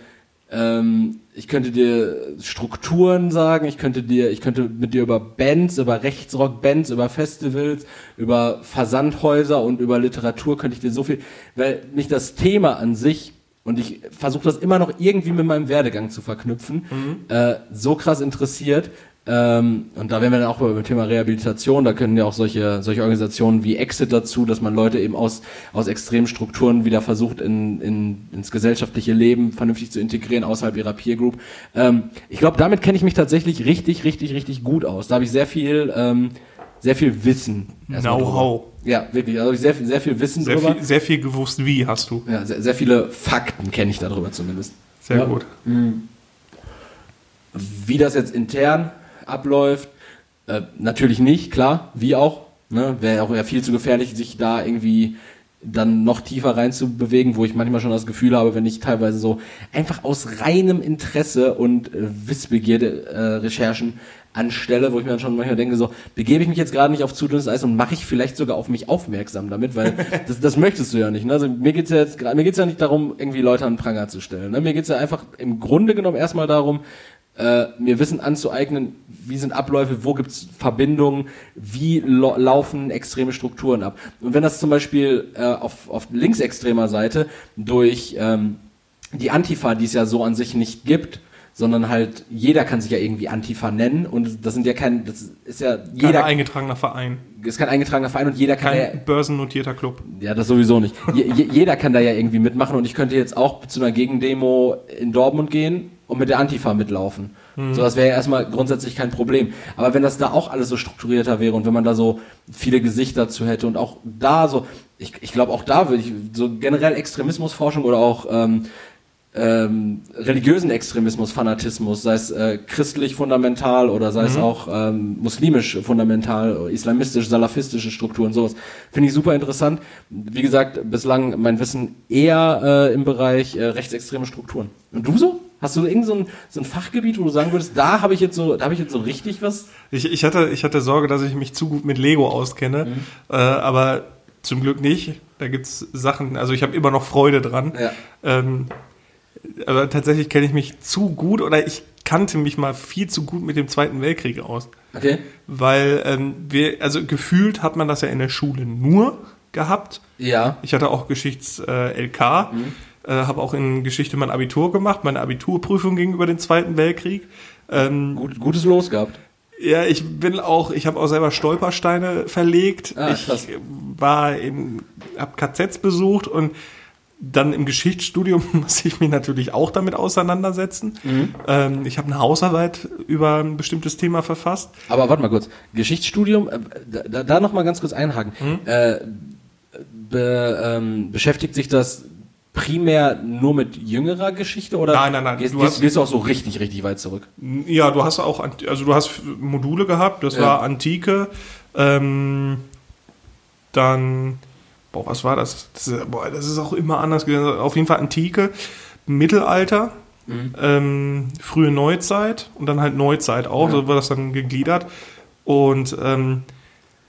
ähm, ich könnte dir Strukturen sagen, ich könnte dir, ich könnte mit dir über Bands, über Rechtsrock-Bands, über Festivals, über Versandhäuser und über Literatur könnte ich dir so viel, weil mich das Thema an sich und ich versuche das immer noch irgendwie mit meinem Werdegang zu verknüpfen, äh, so krass interessiert. Ähm, und da wären wir dann auch beim Thema Rehabilitation, da können ja auch solche, solche Organisationen wie Exit dazu, dass man Leute eben aus, aus extremen Strukturen wieder versucht, in, in, ins gesellschaftliche Leben vernünftig zu integrieren, außerhalb ihrer Peer Group. Ähm, ich glaube, damit kenne ich mich tatsächlich richtig, richtig, richtig gut aus. Da habe ich sehr viel, ähm, sehr viel Wissen. Know-how. Ja, wirklich. Also sehr, viel- sehr viel Wissen Sehr drüber. viel, sehr viel gewusst, wie hast du. Ja, sehr, sehr viele Fakten kenne ich darüber zumindest. Sehr Ja. gut. Wie das jetzt intern abläuft, äh, natürlich nicht, klar, wie auch. Ne? Wäre auch ja viel zu gefährlich, sich da irgendwie dann noch tiefer rein zu bewegen, wo ich manchmal schon das Gefühl habe, wenn ich teilweise so einfach aus reinem Interesse und äh, Wissbegierde äh, Recherchen anstelle, wo ich mir dann schon manchmal denke, so, begebe ich mich jetzt gerade nicht auf zu dünnes Eis und mache ich vielleicht sogar auf mich aufmerksam damit, weil das, das möchtest du ja nicht. Ne? Also mir geht's ja jetzt mir geht's ja nicht darum, irgendwie Leute an den Pranger zu stellen. Ne? Mir geht's ja einfach im Grunde genommen erstmal darum, äh, mir Wissen anzueignen, wie sind Abläufe, wo gibt's Verbindungen, wie laufen extreme Strukturen ab. Und wenn das zum Beispiel äh, auf, auf linksextremer Seite durch ähm, die Antifa, die es ja so an sich nicht gibt, sondern halt jeder kann sich ja irgendwie Antifa nennen und das sind ja kein, das ist ja Kein jeder eingetragener Verein. ist kein eingetragener Verein und jeder kann ja, Kein börsennotierter Club. ja, das sowieso nicht. Je, je, jeder kann da ja irgendwie mitmachen und ich könnte jetzt auch zu einer Gegendemo in Dortmund gehen und mit der Antifa mitlaufen. So, das wäre ja erstmal grundsätzlich kein Problem. Aber wenn das da auch alles so strukturierter wäre und wenn man da so viele Gesichter zu hätte und auch da so, ich, ich glaube auch da würde ich so generell Extremismusforschung oder auch ähm, ähm, religiösen Extremismus, Fanatismus, sei es äh, christlich fundamental oder sei es auch ähm, muslimisch fundamental, islamistisch, salafistische Strukturen, sowas. Finde ich super interessant. Wie gesagt, bislang mein Wissen eher äh, im Bereich äh, rechtsextreme Strukturen. Und du so? Hast du irgend so ein, so ein Fachgebiet, wo du sagen würdest, da habe ich jetzt so, da habe ich jetzt so richtig was? Ich, ich, hatte, ich hatte Sorge, dass ich mich zu gut mit Lego auskenne, äh, aber zum Glück nicht. Da gibt's Sachen, also ich habe immer noch Freude dran. Ja. Ähm, aber tatsächlich kenne ich mich zu gut oder ich kannte mich mal viel zu gut mit dem Zweiten Weltkrieg aus. Okay. Weil ähm, wir, also gefühlt hat man das ja in der Schule nur gehabt. Ja. Ich hatte auch Geschichts-LK, äh, habe auch in Geschichte mein Abitur gemacht. Meine Abiturprüfung ging über den Zweiten Weltkrieg. Ähm, Gut, gutes Los gehabt. ja, ich bin auch, ich habe auch selber Stolpersteine verlegt. Ah, ich war in, hab KZs besucht und dann im Geschichtsstudium muss ich mich natürlich auch damit auseinandersetzen. Mhm. Ähm, ich habe eine Hausarbeit über ein bestimmtes Thema verfasst. Aber warte mal kurz. Geschichtsstudium, äh, da, da noch mal ganz kurz einhaken. Mhm. Äh, be, ähm, beschäftigt sich das primär nur mit jüngerer Geschichte oder Nein, nein, nein, Gehst, du gehst, hast- gehst du auch so richtig, richtig weit zurück? Ja, du hast auch, also du hast Module gehabt, das Ja. war Antike, ähm, dann, boah, was war das? Das ist, boah, das ist auch immer anders gewesen. Auf jeden Fall Antike, Mittelalter, ähm, frühe Neuzeit und dann halt Neuzeit auch, so war das dann gegliedert. Und ähm,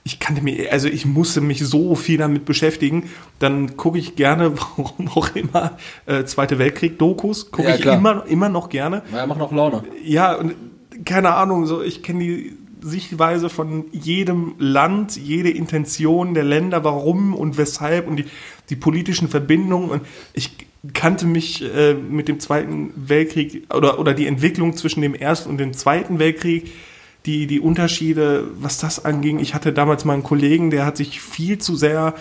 ich kannte mir, also ich musste mich so viel damit beschäftigen. Dann gucke ich gerne, warum auch immer, äh, Zweite Weltkrieg-Dokus, gucke Ja, ich immer, immer noch gerne. Ja, macht noch Laune. Ja, und keine Ahnung, so ich kenne die Sichtweise von jedem Land, jede Intention der Länder, warum und weshalb und die, die politischen Verbindungen und ich kannte mich äh, mit dem Zweiten Weltkrieg oder, oder die Entwicklung zwischen dem Ersten und dem Zweiten Weltkrieg, die, die Unterschiede, was das anging. Ich hatte damals mal einen Kollegen, der hat sich viel zu sehr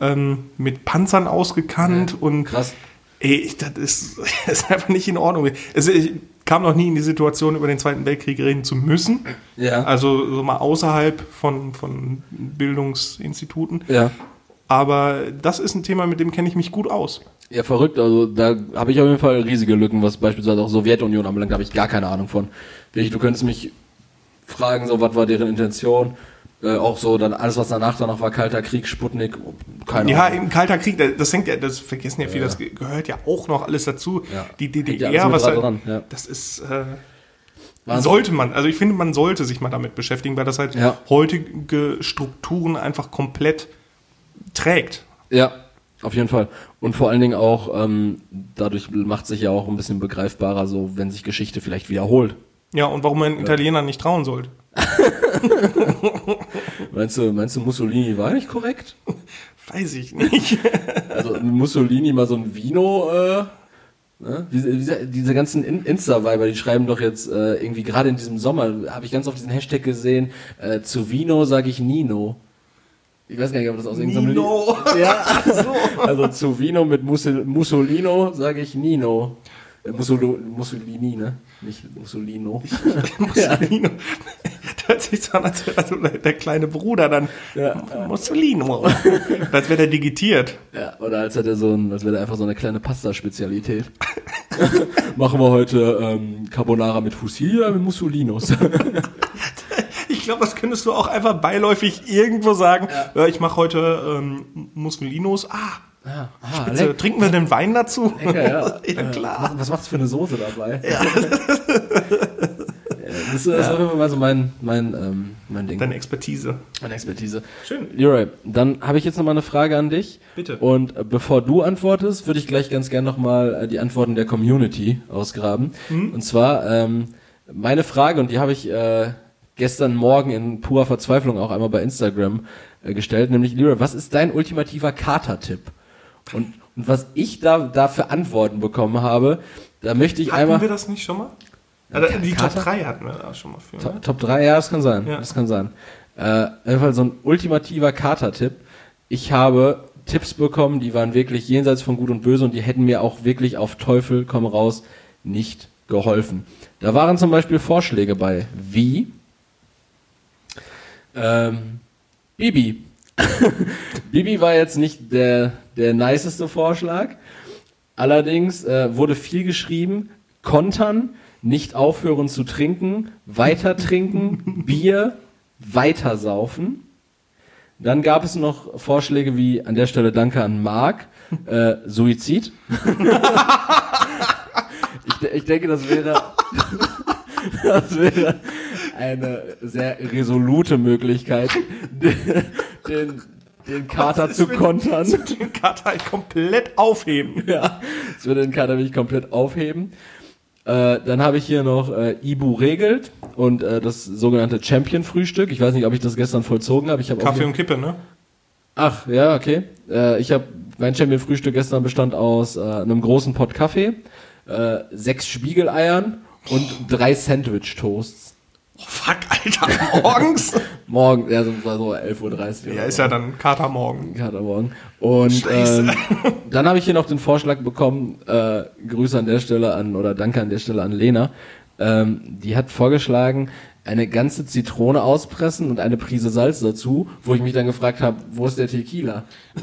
ähm, mit Panzern ausgekannt und Krass. Ey, das ist, das ist einfach nicht in Ordnung. Also ich kam noch nie in die Situation, über den Zweiten Weltkrieg reden zu müssen. Ja. Also so mal außerhalb von, von Bildungsinstituten. Ja. Aber das ist ein Thema, mit dem kenne ich mich gut aus. Ja, verrückt. Also da habe ich auf jeden Fall riesige Lücken, was beispielsweise auch Sowjetunion anbelangt, da habe ich gar keine Ahnung von. Du könntest mich fragen, so was war deren Intention. Äh, auch so, dann alles, was danach dann noch war, Kalter Krieg, Sputnik, keine Ja, Ahnung. im Kalter Krieg, das hängt ja, das vergessen ja viele, das ge- gehört ja auch noch alles dazu. Ja. Die ja DDR, was ja. das ist, äh, Wahnsinn. sollte man, also ich finde, man sollte sich mal damit beschäftigen, weil das halt Ja. heutige Strukturen einfach komplett trägt. Ja, auf jeden Fall. Und vor allen Dingen auch, ähm, dadurch macht sich ja auch ein bisschen begreifbarer, so wenn sich Geschichte vielleicht wiederholt. Ja, und warum man Italienern nicht trauen sollte. Meinst du, meinst du, Mussolini war nicht korrekt? Weiß ich nicht. Also Mussolini mal so ein Vino, äh, ne? diese, diese, diese ganzen In- Insta-Weiber, die schreiben doch jetzt äh, irgendwie gerade in diesem Sommer, habe ich ganz oft diesen Hashtag gesehen, äh, zu Vino sage ich Nino. Ich weiß gar nicht, ob das aus irgendeinem Nino. Ja, also zu Vino mit Mussul Mussolino sage ich Nino. Äh, Mussolo Mussolini, ne? Nicht Mussolino. Mussolino. hört sich so an, als wäre so der kleine Bruder dann. Ja, Mussolino. Als wäre der digitiert. Ja, oder als hätte er so ein, als wäre einfach so eine kleine Pasta-Spezialität. Machen wir heute ähm, Carbonara mit Fusilli oder mit Mussolinos? Ich glaube, das könntest du auch einfach beiläufig irgendwo sagen. Ja. ich mache heute ähm, Mussolinos. Ah, ah, ah, Spitze. Trinken wir den Wein dazu? lecker, ja. ja, klar. Was, was macht's für eine Soße dabei? Ja. Das ist, das auf jeden Fall mal so mein, mein, ähm, mein Ding. Deine Expertise. Meine Expertise. Schön. Leroy, dann habe ich jetzt noch mal eine Frage an dich. Bitte. Und äh, bevor du antwortest, würde ich gleich ganz gern noch mal äh, die Antworten der Community ausgraben. Mhm. Und zwar ähm, meine Frage, und die habe ich äh, gestern Morgen in purer Verzweiflung auch einmal bei Instagram äh, gestellt, nämlich Leroy, was ist dein ultimativer Kater-Tipp? Und, und was ich da, da für Antworten bekommen habe, da möchte ich Hatten einmal... wir das nicht schon mal? Ja, die Top Kater? 3 hatten wir da schon mal für. Ne? Top, Top 3, ja, das kann sein. Ja. Das kann sein. Äh, auf jeden Fall so ein ultimativer Kater-Tipp. Ich habe Tipps bekommen, die waren wirklich jenseits von Gut und Böse und die hätten mir auch wirklich auf Teufel komm raus nicht geholfen. Da waren zum Beispiel Vorschläge bei, wie ähm, Bibi. Bibi war jetzt nicht der, der niceste Vorschlag, Allerdings äh, wurde viel geschrieben, kontern, nicht aufhören zu trinken, weiter trinken, Bier, weiter saufen. Dann gab es noch Vorschläge wie an der Stelle Danke an Marc, äh, Suizid. ich, ich denke, das wäre, das wäre eine sehr resolute Möglichkeit, den, den Kater zu kontern. Den Kater halt komplett aufheben. Ja, das würde den Kater wirklich komplett aufheben. Äh, dann habe ich hier noch äh, Ibu regelt und äh, das sogenannte Champion-Frühstück. Ich weiß nicht, ob ich das gestern vollzogen habe. Ich habe Kaffee und Kippe, ne? Ach, ja, okay. Äh, ich habe mein Champion-Frühstück gestern bestand aus äh, einem großen Pott Kaffee, äh, sechs Spiegeleiern und drei Sandwich-Toasts. Oh, fuck, Alter, morgens? Morgen, ja, so, so 11.30 Uhr. ja, ist ja dann Katermorgen. Katermorgen. Und ähm, dann habe ich hier noch den Vorschlag bekommen, äh, Grüße an der Stelle an, oder Danke an der Stelle an Lena. Ähm, die hat vorgeschlagen, eine ganze Zitrone auspressen und eine Prise Salz dazu, wo ich mich dann gefragt habe, wo ist der Tequila?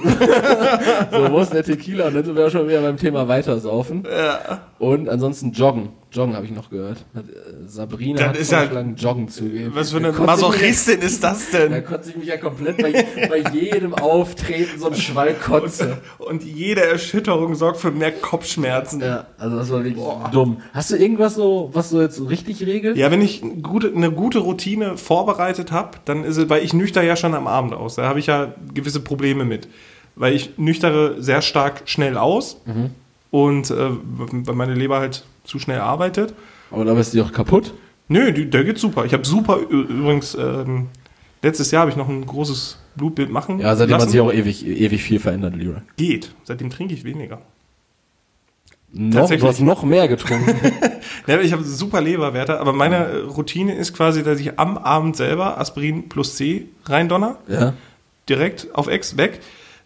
so, wo ist der Tequila? Und dann sind wir schon wieder beim Thema Weitersaufen. Ja. Und ansonsten Joggen. Joggen habe ich noch gehört. Hat, äh, Sabrina Das hat ist ja- vorgeschlagen, Joggen zu gehen. Was für Da eine Masochistin ist das Da denn? kotze ich mich ja komplett bei, bei jedem Auftreten so ein Schwall Kotze. Und jede Erschütterung sorgt für mehr Kopfschmerzen. Ja, also das war wirklich dumm. Hast du irgendwas so, was du jetzt so richtig regelst? Ja, wenn ich eine gute, eine gute Routine vorbereitet habe, dann ist es, weil ich nüchter ja schon am Abend aus. Da habe ich ja gewisse Probleme mit. Weil ich nüchtere sehr stark schnell aus und äh, weil meine Leber halt zu schnell arbeitet. Aber da bist du doch kaputt. Nö, die, der geht super. Ich habe super, übrigens, ähm, letztes Jahr habe ich noch ein großes Blutbild machen Ja, seitdem hat lassen. sich auch ewig, ewig viel verändert, Leroy. Geht. Seitdem trinke ich weniger. Noch, Tatsächlich. du hast noch mehr getrunken. Ja, ich habe super Leberwerte, aber meine Routine ist quasi, dass ich am Abend selber Aspirin plus C reindonner, ja. direkt auf Ex weg.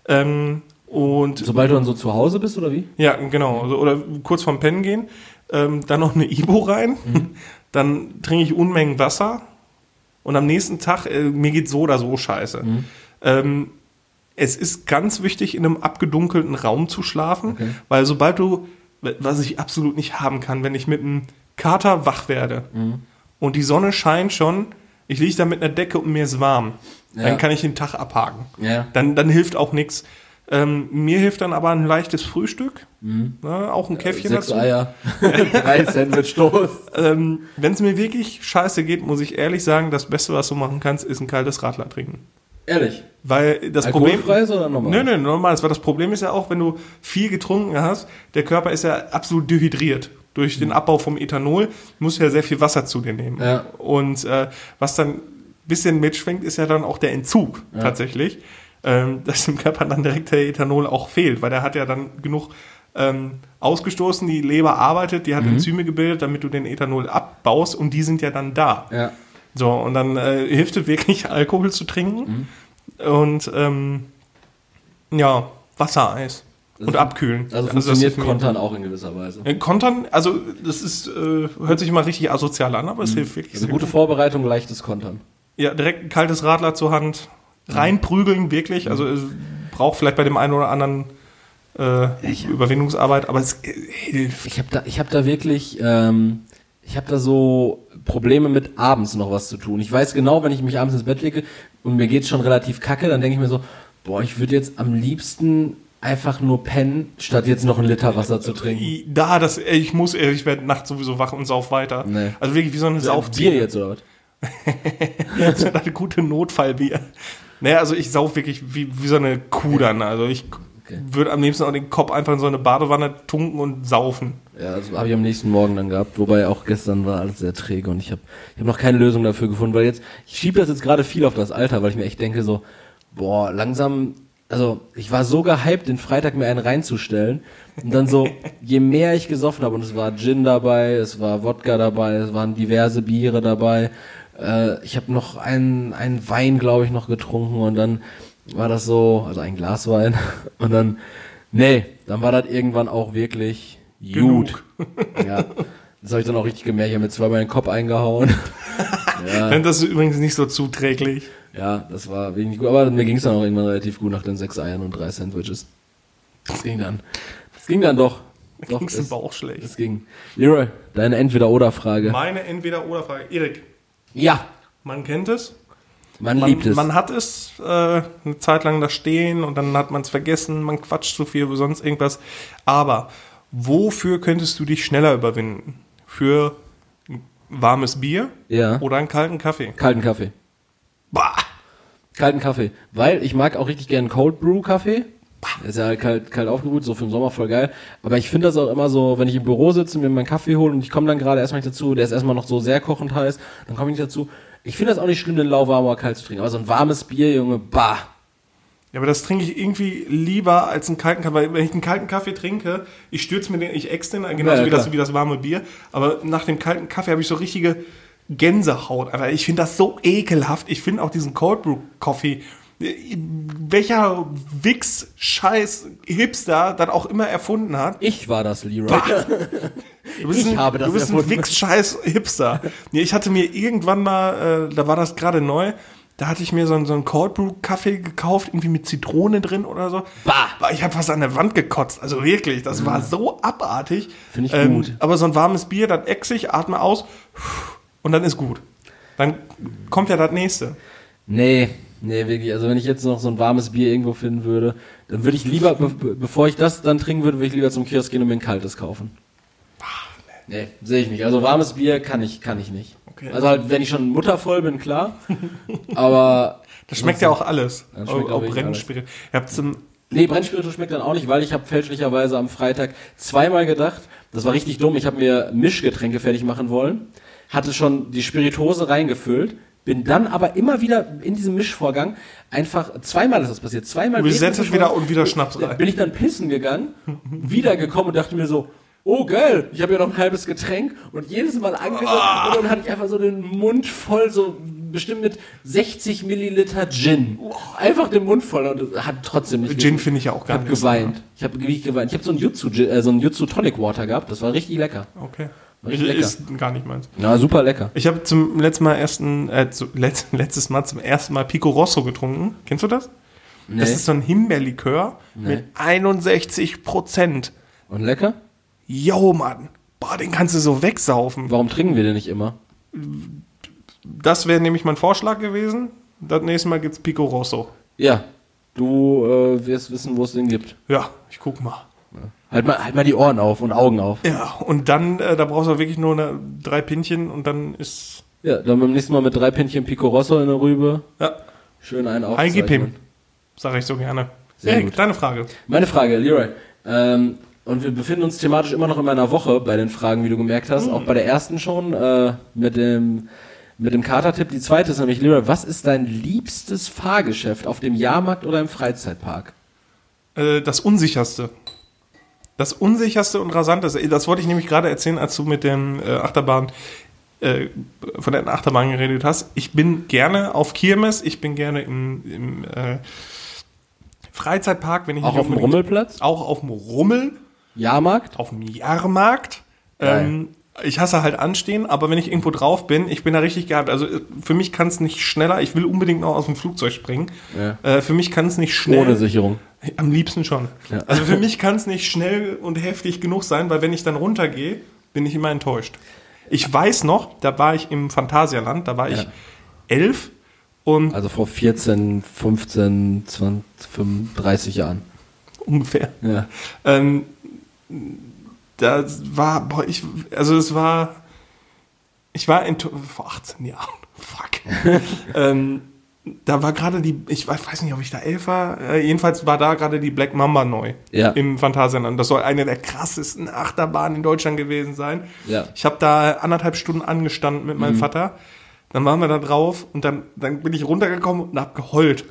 Ähm, und Sobald du dann so zu Hause bist, oder wie? ja, genau, also, oder kurz vorm Pennen gehen, ähm, dann noch eine Ibo rein, dann trinke ich Unmengen Wasser und am nächsten Tag, äh, mir geht so oder so scheiße. Ähm, es ist ganz wichtig, in einem abgedunkelten Raum zu schlafen, Okay. weil sobald du, was ich absolut nicht haben kann, wenn ich mit einem Kater wach werde und die Sonne scheint schon, ich liege da mit einer Decke und mir ist warm, Ja. dann kann ich den Tag abhaken. Ja. Dann, dann hilft auch nichts. Ähm, mir hilft dann aber ein leichtes Frühstück, Mhm. ne, auch ein Käffchen Sechs dazu. Eier, drei Sandwich-Toast. Ähm, Wenn es mir wirklich scheiße geht, muss ich ehrlich sagen, das Beste, was du machen kannst, ist ein kaltes Radler trinken. Ehrlich. Weil das Problem. Oder normal? Nö, nö, normal. Weil das Problem ist ja auch, wenn du viel getrunken hast, der Körper ist ja absolut dehydriert. Durch den Abbau vom Ethanol musst du ja sehr viel Wasser zu dir nehmen. Ja. Und äh, was dann ein bisschen mitschwenkt, ist ja dann auch der Entzug tatsächlich. Ähm, dass dem Körper dann direkt der Ethanol auch fehlt, weil der hat ja dann genug ähm, ausgestoßen, die Leber arbeitet, die hat Enzyme gebildet, damit du den Ethanol abbaust und die sind ja dann da. Ja. So, und dann äh, hilft es wirklich, Alkohol zu trinken und ähm, ja, Wassereis und abkühlen. Also das funktioniert mir- Kontern auch in gewisser Weise. Äh, Kontern, also das ist, äh, hört sich immer richtig asozial an, aber es hilft wirklich. Also gute gut. Vorbereitung, leichtes Kontern. Ja, direkt ein kaltes Radler zur Hand, reinprügeln, wirklich. Also es braucht vielleicht bei dem einen oder anderen äh, Überwindungsarbeit, aber es äh, hilft. Ich habe da, ich habe da wirklich, ähm, ich habe da so Probleme mit abends noch was zu tun. Ich weiß genau, wenn ich mich abends ins Bett lege und mir geht's schon relativ kacke, dann denke ich mir so, boah, ich würde jetzt am liebsten einfach nur pennen, statt jetzt noch einen Liter Wasser zu trinken. Da, das, ey, ich muss, ey, ich werde nachts sowieso wach und sauf weiter. Nee. Also wirklich wie so eine Bier Saufziege. jetzt oder was? Das ist eine gute Notfallbier. Naja, also ich sauf wirklich wie, wie so eine Kuh dann. Also ich Okay. würde am liebsten auch den Kopf einfach in so eine Badewanne tunken und saufen. Ja, das habe ich am nächsten Morgen dann gehabt, wobei auch gestern war alles sehr träge und ich habe ich hab noch keine Lösung dafür gefunden, weil jetzt, ich schiebe das jetzt gerade viel auf das Alter, weil ich mir echt denke so, boah, langsam, also ich war so gehypt, den Freitag mir einen reinzustellen und dann so, je mehr ich gesoffen habe und es war Gin dabei, es war Wodka dabei, es waren diverse Biere dabei, äh, ich habe noch einen, einen Wein, glaube ich, noch getrunken und dann war das so, also ein Glas Wein und dann, nee, dann war das irgendwann auch wirklich gut. Ja, das habe ich dann auch richtig gemerkt. Ich habe mir zweimal den Kopf eingehauen. Ja, Das ist übrigens nicht so zuträglich. ja, das war wenig gut. Aber mir ging es dann auch irgendwann relativ gut nach den sechs Eiern und drei Sandwiches. Das ging dann. Das ging dann doch. Da ging es im es- Bauch schlecht. Es ging. Leroy, deine Entweder-Oder-Frage. Meine Entweder-Oder-Frage. Erik, Ja, man kennt es. man, Man, liebt es. man hat es äh, eine Zeit lang da stehen und dann hat man es vergessen, man quatscht zu viel oder sonst irgendwas. Aber wofür könntest du dich schneller überwinden? Für ein warmes Bier ja, oder einen kalten Kaffee? kalten Kaffee. Bah! Kalten Kaffee. Weil ich mag auch richtig gerne Cold Brew Kaffee. Ist ja halt kalt, kalt aufgebrüht, so für den Sommer voll geil. Aber ich finde das auch immer so, wenn ich im Büro sitze und mir meinen Kaffee hole und ich komme dann gerade erstmal nicht dazu, der ist erstmal noch so sehr kochend heiß, dann komme ich nicht dazu. Ich finde das auch nicht schlimm, den lauwarm oder kalt zu trinken. Aber so ein warmes Bier, Junge, bah. Ja, aber das trinke ich irgendwie lieber als einen kalten Kaffee. Weil wenn ich einen kalten Kaffee trinke, ich stürze mir den, ich ex den, genauso Ja, wie, das, wie das warme Bier. Aber nach dem kalten Kaffee habe ich so richtige Gänsehaut. Aber ich finde das so ekelhaft. Ich finde auch diesen Cold Brew Coffee. Welcher Wix-Scheiß-Hipster das auch immer erfunden hat. Ich war das, Leroy. Du bist Ich ein, habe das du bist ein erfunden. Wix-Scheiß-Hipster. nee, ich hatte mir irgendwann mal, äh, da war das gerade neu, da hatte ich mir so einen, so einen Cold Brew Kaffee gekauft, irgendwie mit Zitrone drin oder so. Bah. Ich habe fast an der Wand gekotzt. Also wirklich, das war so abartig. Mhm. Finde ich Ähm, gut. Aber so ein warmes Bier, das ex ich, atme aus und dann ist gut. Dann kommt ja das nächste. Nee, nee, wirklich. Also wenn ich jetzt noch so ein warmes Bier irgendwo finden würde, dann würde ich lieber, be be- bevor ich das dann trinken würde, würde ich lieber zum Kiosk gehen und mir ein kaltes kaufen. Nee, sehe ich nicht. Also warmes Bier kann ich, kann ich nicht. Okay. Also halt, wenn ich schon muttervoll bin, klar. Aber Das schmeckt ja auch alles. Schmeckt auch auch Brennspirit. Ihr habt zum Nee, Brennspiritus schmeckt dann auch nicht, weil ich habe fälschlicherweise am Freitag zweimal gedacht, das war richtig dumm, ich habe mir Mischgetränke fertig machen wollen, hatte schon die Spiritose reingefüllt, bin dann aber immer wieder in diesem Mischvorgang einfach, zweimal ist das passiert, zweimal Resettet wieder und wieder Schnaps rein. Bin ich dann pissen gegangen, wiedergekommen und dachte mir so, oh geil, ich habe ja noch ein halbes Getränk und jedes Mal angesetzt und dann hatte ich einfach so den Mund voll, so bestimmt mit 60 Milliliter Gin. Einfach den Mund voll und hat trotzdem nicht Gin finde ich ja auch gar habe nicht. geweint. Ich habe geweint. Ich habe so ein Jutsu, äh, so ein Jutsu Tonic Water gehabt. Das war richtig lecker. Okay. Lecker. Ist gar nicht meins. Ja, super lecker. Ich habe zum letzten Mal ersten, äh, zu, letzt, letztes Mal zum ersten Mal Pico Rosso getrunken. Kennst du das? Nee. Das ist so ein Himbeerlikör mit 61 Prozent. Und lecker? Yo, Mann. Boah, den kannst du so wegsaufen. Warum trinken wir den nicht immer? Das wäre nämlich mein Vorschlag gewesen. Das nächste Mal gibt's Pico Rosso. Ja. Du äh, wirst wissen, wo es den gibt. Ja, ich guck mal. Halt mal, halt mal die Ohren auf und Augen auf. Ja, und dann, äh, da brauchst du wirklich nur eine, drei Pinchen und dann ist, Ja, dann beim nächsten Mal mit drei Pännchen Pico Rosso in der Rübe. ja, Schön einen ein aufzeichnen. Gib sage ich so gerne. Sehr Erik, gut. deine Frage. Meine Frage, Leroy. Ähm, und wir befinden uns thematisch immer noch in meiner Woche bei den Fragen, wie du gemerkt hast. Auch bei der ersten schon äh, mit dem mit dem Katertipp. Die zweite ist nämlich, Leroy, was ist dein liebstes Fahrgeschäft auf dem Jahrmarkt oder im Freizeitpark? Äh, das Unsicherste. Das Unsicherste und Rasanteste. Das wollte ich nämlich gerade erzählen, als du mit den äh, Achterbahn, äh, von der Achterbahn geredet hast. Ich bin gerne auf Kirmes, ich bin gerne im, im äh, Freizeitpark, wenn ich Auch nicht auf dem Rummelplatz? Auch auf dem Rummel, Jahrmarkt? auf dem Jahrmarkt. Ähm, ich hasse halt anstehen, aber wenn ich irgendwo drauf bin, ich bin da richtig gehabt. Also für mich kann es nicht schneller. Ich will unbedingt noch aus dem Flugzeug springen. Ja. Äh, für mich kann es nicht schnell. Ohne Sicherung. Am liebsten schon. Ja. Also für mich kann es nicht schnell und heftig genug sein, weil wenn ich dann runtergehe, bin ich immer enttäuscht. Ich weiß noch, da war ich im Phantasialand, da war ich Ja. elf und Also vor 14, 15, 20, 35 Jahren. ungefähr. Ja. Ähm, da war, boah, ich, also es war, ich war in, vor 18 Jahren, fuck. ähm, da war gerade die, ich weiß nicht, ob ich da elf war, äh, jedenfalls war da gerade die Black Mamba neu Ja. im Phantasialand. Das soll eine der krassesten Achterbahnen in Deutschland gewesen sein. Ja. Ich habe da anderthalb Stunden angestanden mit meinem Vater. Dann waren wir da drauf und dann, dann bin ich runtergekommen und hab geheult.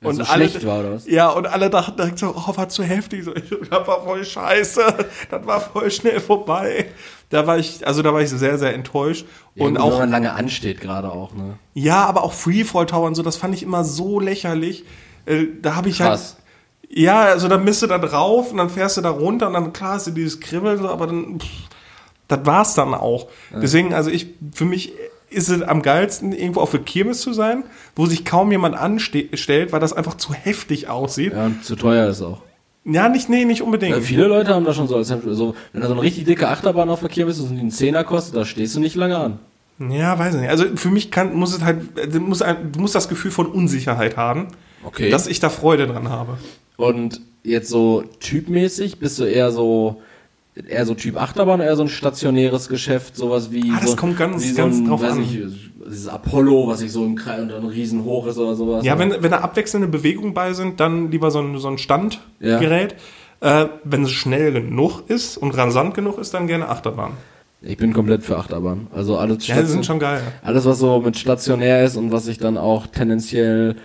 Es so schlecht war, was? Ja, und alle dachten direkt so, oh, war zu heftig. So, das war voll scheiße. Das war voll schnell vorbei. Da war ich, also da war ich sehr, sehr enttäuscht. Ja, und auch, wenn man lange ansteht gerade auch, ne? ja, aber auch Freefall Tower und so, das fand ich immer so lächerlich. Äh, da habe ich Krass. halt. Ja, also dann bist du da drauf und dann fährst du da runter und dann klar hast du dieses Kribbeln, so, aber dann, pff, das war's dann auch. Deswegen, also ich, für mich ist es am geilsten, irgendwo auf der Kirmes zu sein, wo sich kaum jemand anstellt, weil das einfach zu heftig aussieht. Ja, und zu teuer ist auch. Ja, nicht, nee, nicht unbedingt. Ja, viele Leute haben da schon so, als so, wenn da so eine richtig dicke Achterbahn auf Verkehr bist und die einen Zehner kostet, da stehst du nicht lange an. Ja, weiß ich nicht. Also für mich kann, muss es halt, du musst, ein- du musst das Gefühl von Unsicherheit haben, Okay. dass ich da Freude dran habe. Und jetzt so typmäßig bist du eher so eher so Typ Achterbahn, eher so ein stationäres Geschäft, sowas wie Ah, das so, kommt ganz- wie so ein, drauf weiß an. ich, dieses Apollo, was sich so im Kreis und dann riesen hoch ist oder sowas. Ja, wenn, wenn da abwechselnde Bewegungen bei sind, dann lieber so ein, so ein Standgerät. Äh, wenn es schnell genug ist und rasant genug ist, dann gerne Achterbahn. ich bin komplett für Achterbahn. Also alles Ja, sind schon geil. alles was so mit stationär ist und was sich dann auch tendenziell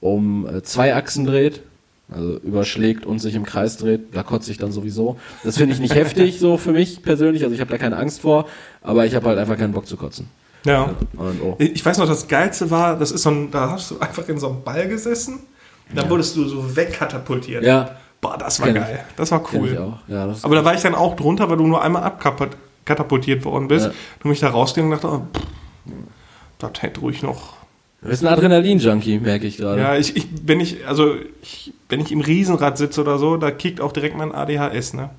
um äh, zwei Achsen dreht, also überschlägt und sich im Kreis dreht, da kotze ich dann sowieso. Das finde ich nicht heftig so für mich persönlich, also ich habe da keine Angst vor, aber ich habe halt einfach keinen Bock zu kotzen. Ja. Und, oh. Ich weiß noch, das Geilste war, das ist so ein, da hast du einfach in so einem Ball gesessen, dann wurdest du so wegkatapultiert. Ja, Boah, das war Kenn ich. geil. Das war ich cool. auch. Ja, das Aber da war ich dann auch drunter, weil du nur einmal abkatapultiert worden bist. Ja. Du mich da rausgegangen und dachte, oh, pff, das hätte ruhig noch. Du bist ein Adrenalin-Junkie, merke ich gerade. Ja, ich, ich, wenn ich, also, ich, wenn ich im Riesenrad sitze oder so, da kickt auch direkt mein ADHS, ne?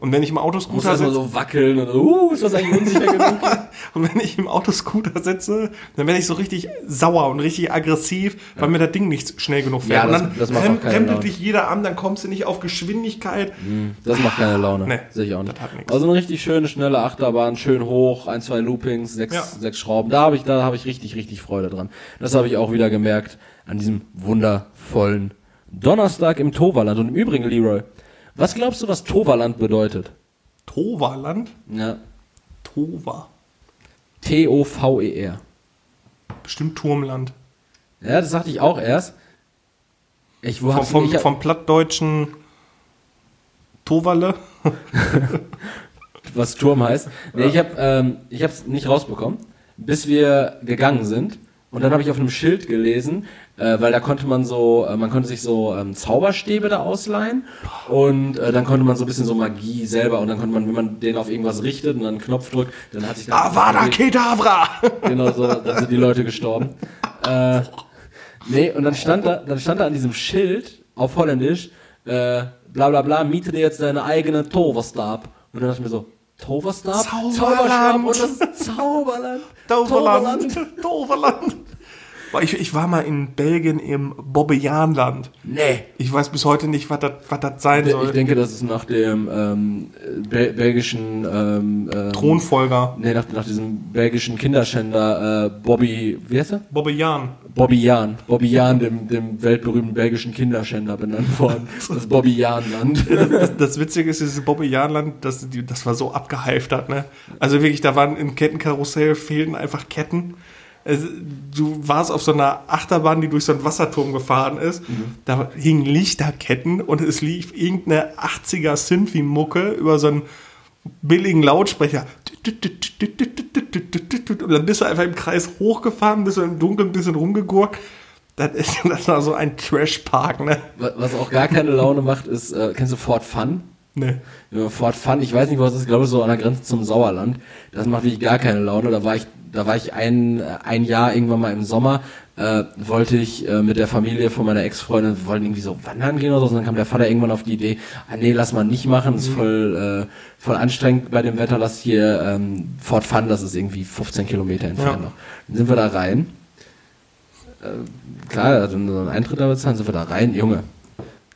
Und wenn ich im Autoscooter sitze, so wackeln und uh, ist das eigentlich unsicher genug? und wenn ich im Autoscooter sitze, dann werde ich so richtig sauer und richtig aggressiv, weil mir das Ding nicht schnell genug fährt. Ja, und das- dann das macht rem- rempelt dich jeder an, dann kommst du nicht auf Geschwindigkeit. Das macht keine Laune. Nee, Sehe ich auch nicht. das. Also eine richtig schöne, schnelle Achterbahn, schön hoch, ein, zwei Loopings, sechs, Ja. sechs Schrauben. Da habe ich, da habe ich richtig, richtig Freude dran. Das habe ich auch wieder gemerkt an diesem wundervollen Donnerstag im Toverland. Und im Übrigen, Leroy, was glaubst du, was Toverland bedeutet? Toverland? Ja. Tova. T-O-V-E-R. Bestimmt Turmland. Ja, das sagte ich auch erst. Ich, wo Vom, vom, ich vom plattdeutschen Toverle. was Turm heißt. Nee, ich habe ähm, ich hab's nicht rausbekommen, bis wir gegangen sind. Und dann habe ich auf einem Schild gelesen, äh, weil da konnte man so, äh, man konnte sich so ähm, Zauberstäbe da ausleihen und äh, dann konnte man so ein bisschen so Magie selber und dann konnte man, wenn man den auf irgendwas richtet und dann einen Knopf drückt, dann hat sich dann Avada Kedavra! Genau so, dann sind die Leute gestorben. Äh, nee, und dann stand da, dann stand da an diesem Schild auf Holländisch, äh, bla bla bla, miete dir jetzt deine eigene Toverstab. Und dann dachte ich mir so, Toverstab? Zauberland. Zauberstab und das Zauberland. Toverland! Toverland! Boah, Ich, ich war mal in Belgien im Bobbejaanland. Nee. Ich weiß bis heute nicht, was das was das sein Ich soll. denke, das ist nach dem ähm, Bel belgischen ähm, ähm, Thronfolger. Nee, nach, nach diesem belgischen Kinderschänder äh, Bobby, wie heißt er? Bobby Jahn. Bobby Jahn, dem, dem weltberühmten belgischen Kinderschänder benannt worden. Das Bobby Jahn-Land. Das, das Witzige ist, dieses Bobbejaanland, das, die- das war so abgehalftert, ne? Also wirklich, da waren im Kettenkarussell fehlten einfach Ketten. Es, du warst auf so einer Achterbahn, die durch so einen Wasserturm gefahren ist. Da hingen Lichterketten und es lief irgendeine 80er Synthie-Mucke über so einen billigen Lautsprecher. Und dann bist du einfach im Kreis hochgefahren, bist du im Dunkeln ein bisschen rumgegurkt. Das, ist, das war so ein Trash-Park, ne? Was was auch gar keine Laune macht, ist, äh, kennst du Fort Fun? Ne. Ja, Fort Fun, ich weiß nicht, was das ist, glaube ich, so an der Grenze zum Sauerland. Das macht wirklich gar keine Laune. Da war ich, da war ich ein, ein Jahr irgendwann mal im Sommer, äh, wollte ich äh, mit der Familie von meiner Ex-Freundin, wir wollten irgendwie so wandern gehen oder so, und dann kam der Vater irgendwann auf die Idee, ah, nee, lass mal nicht machen, ist voll, äh, voll anstrengend bei dem Wetter, lass hier ähm, Fort Fun, das ist irgendwie 15 Kilometer entfernt Ja. noch. Dann sind wir da rein. Äh, klar, also so einen Eintritt da bezahlen, sind wir da rein, Junge.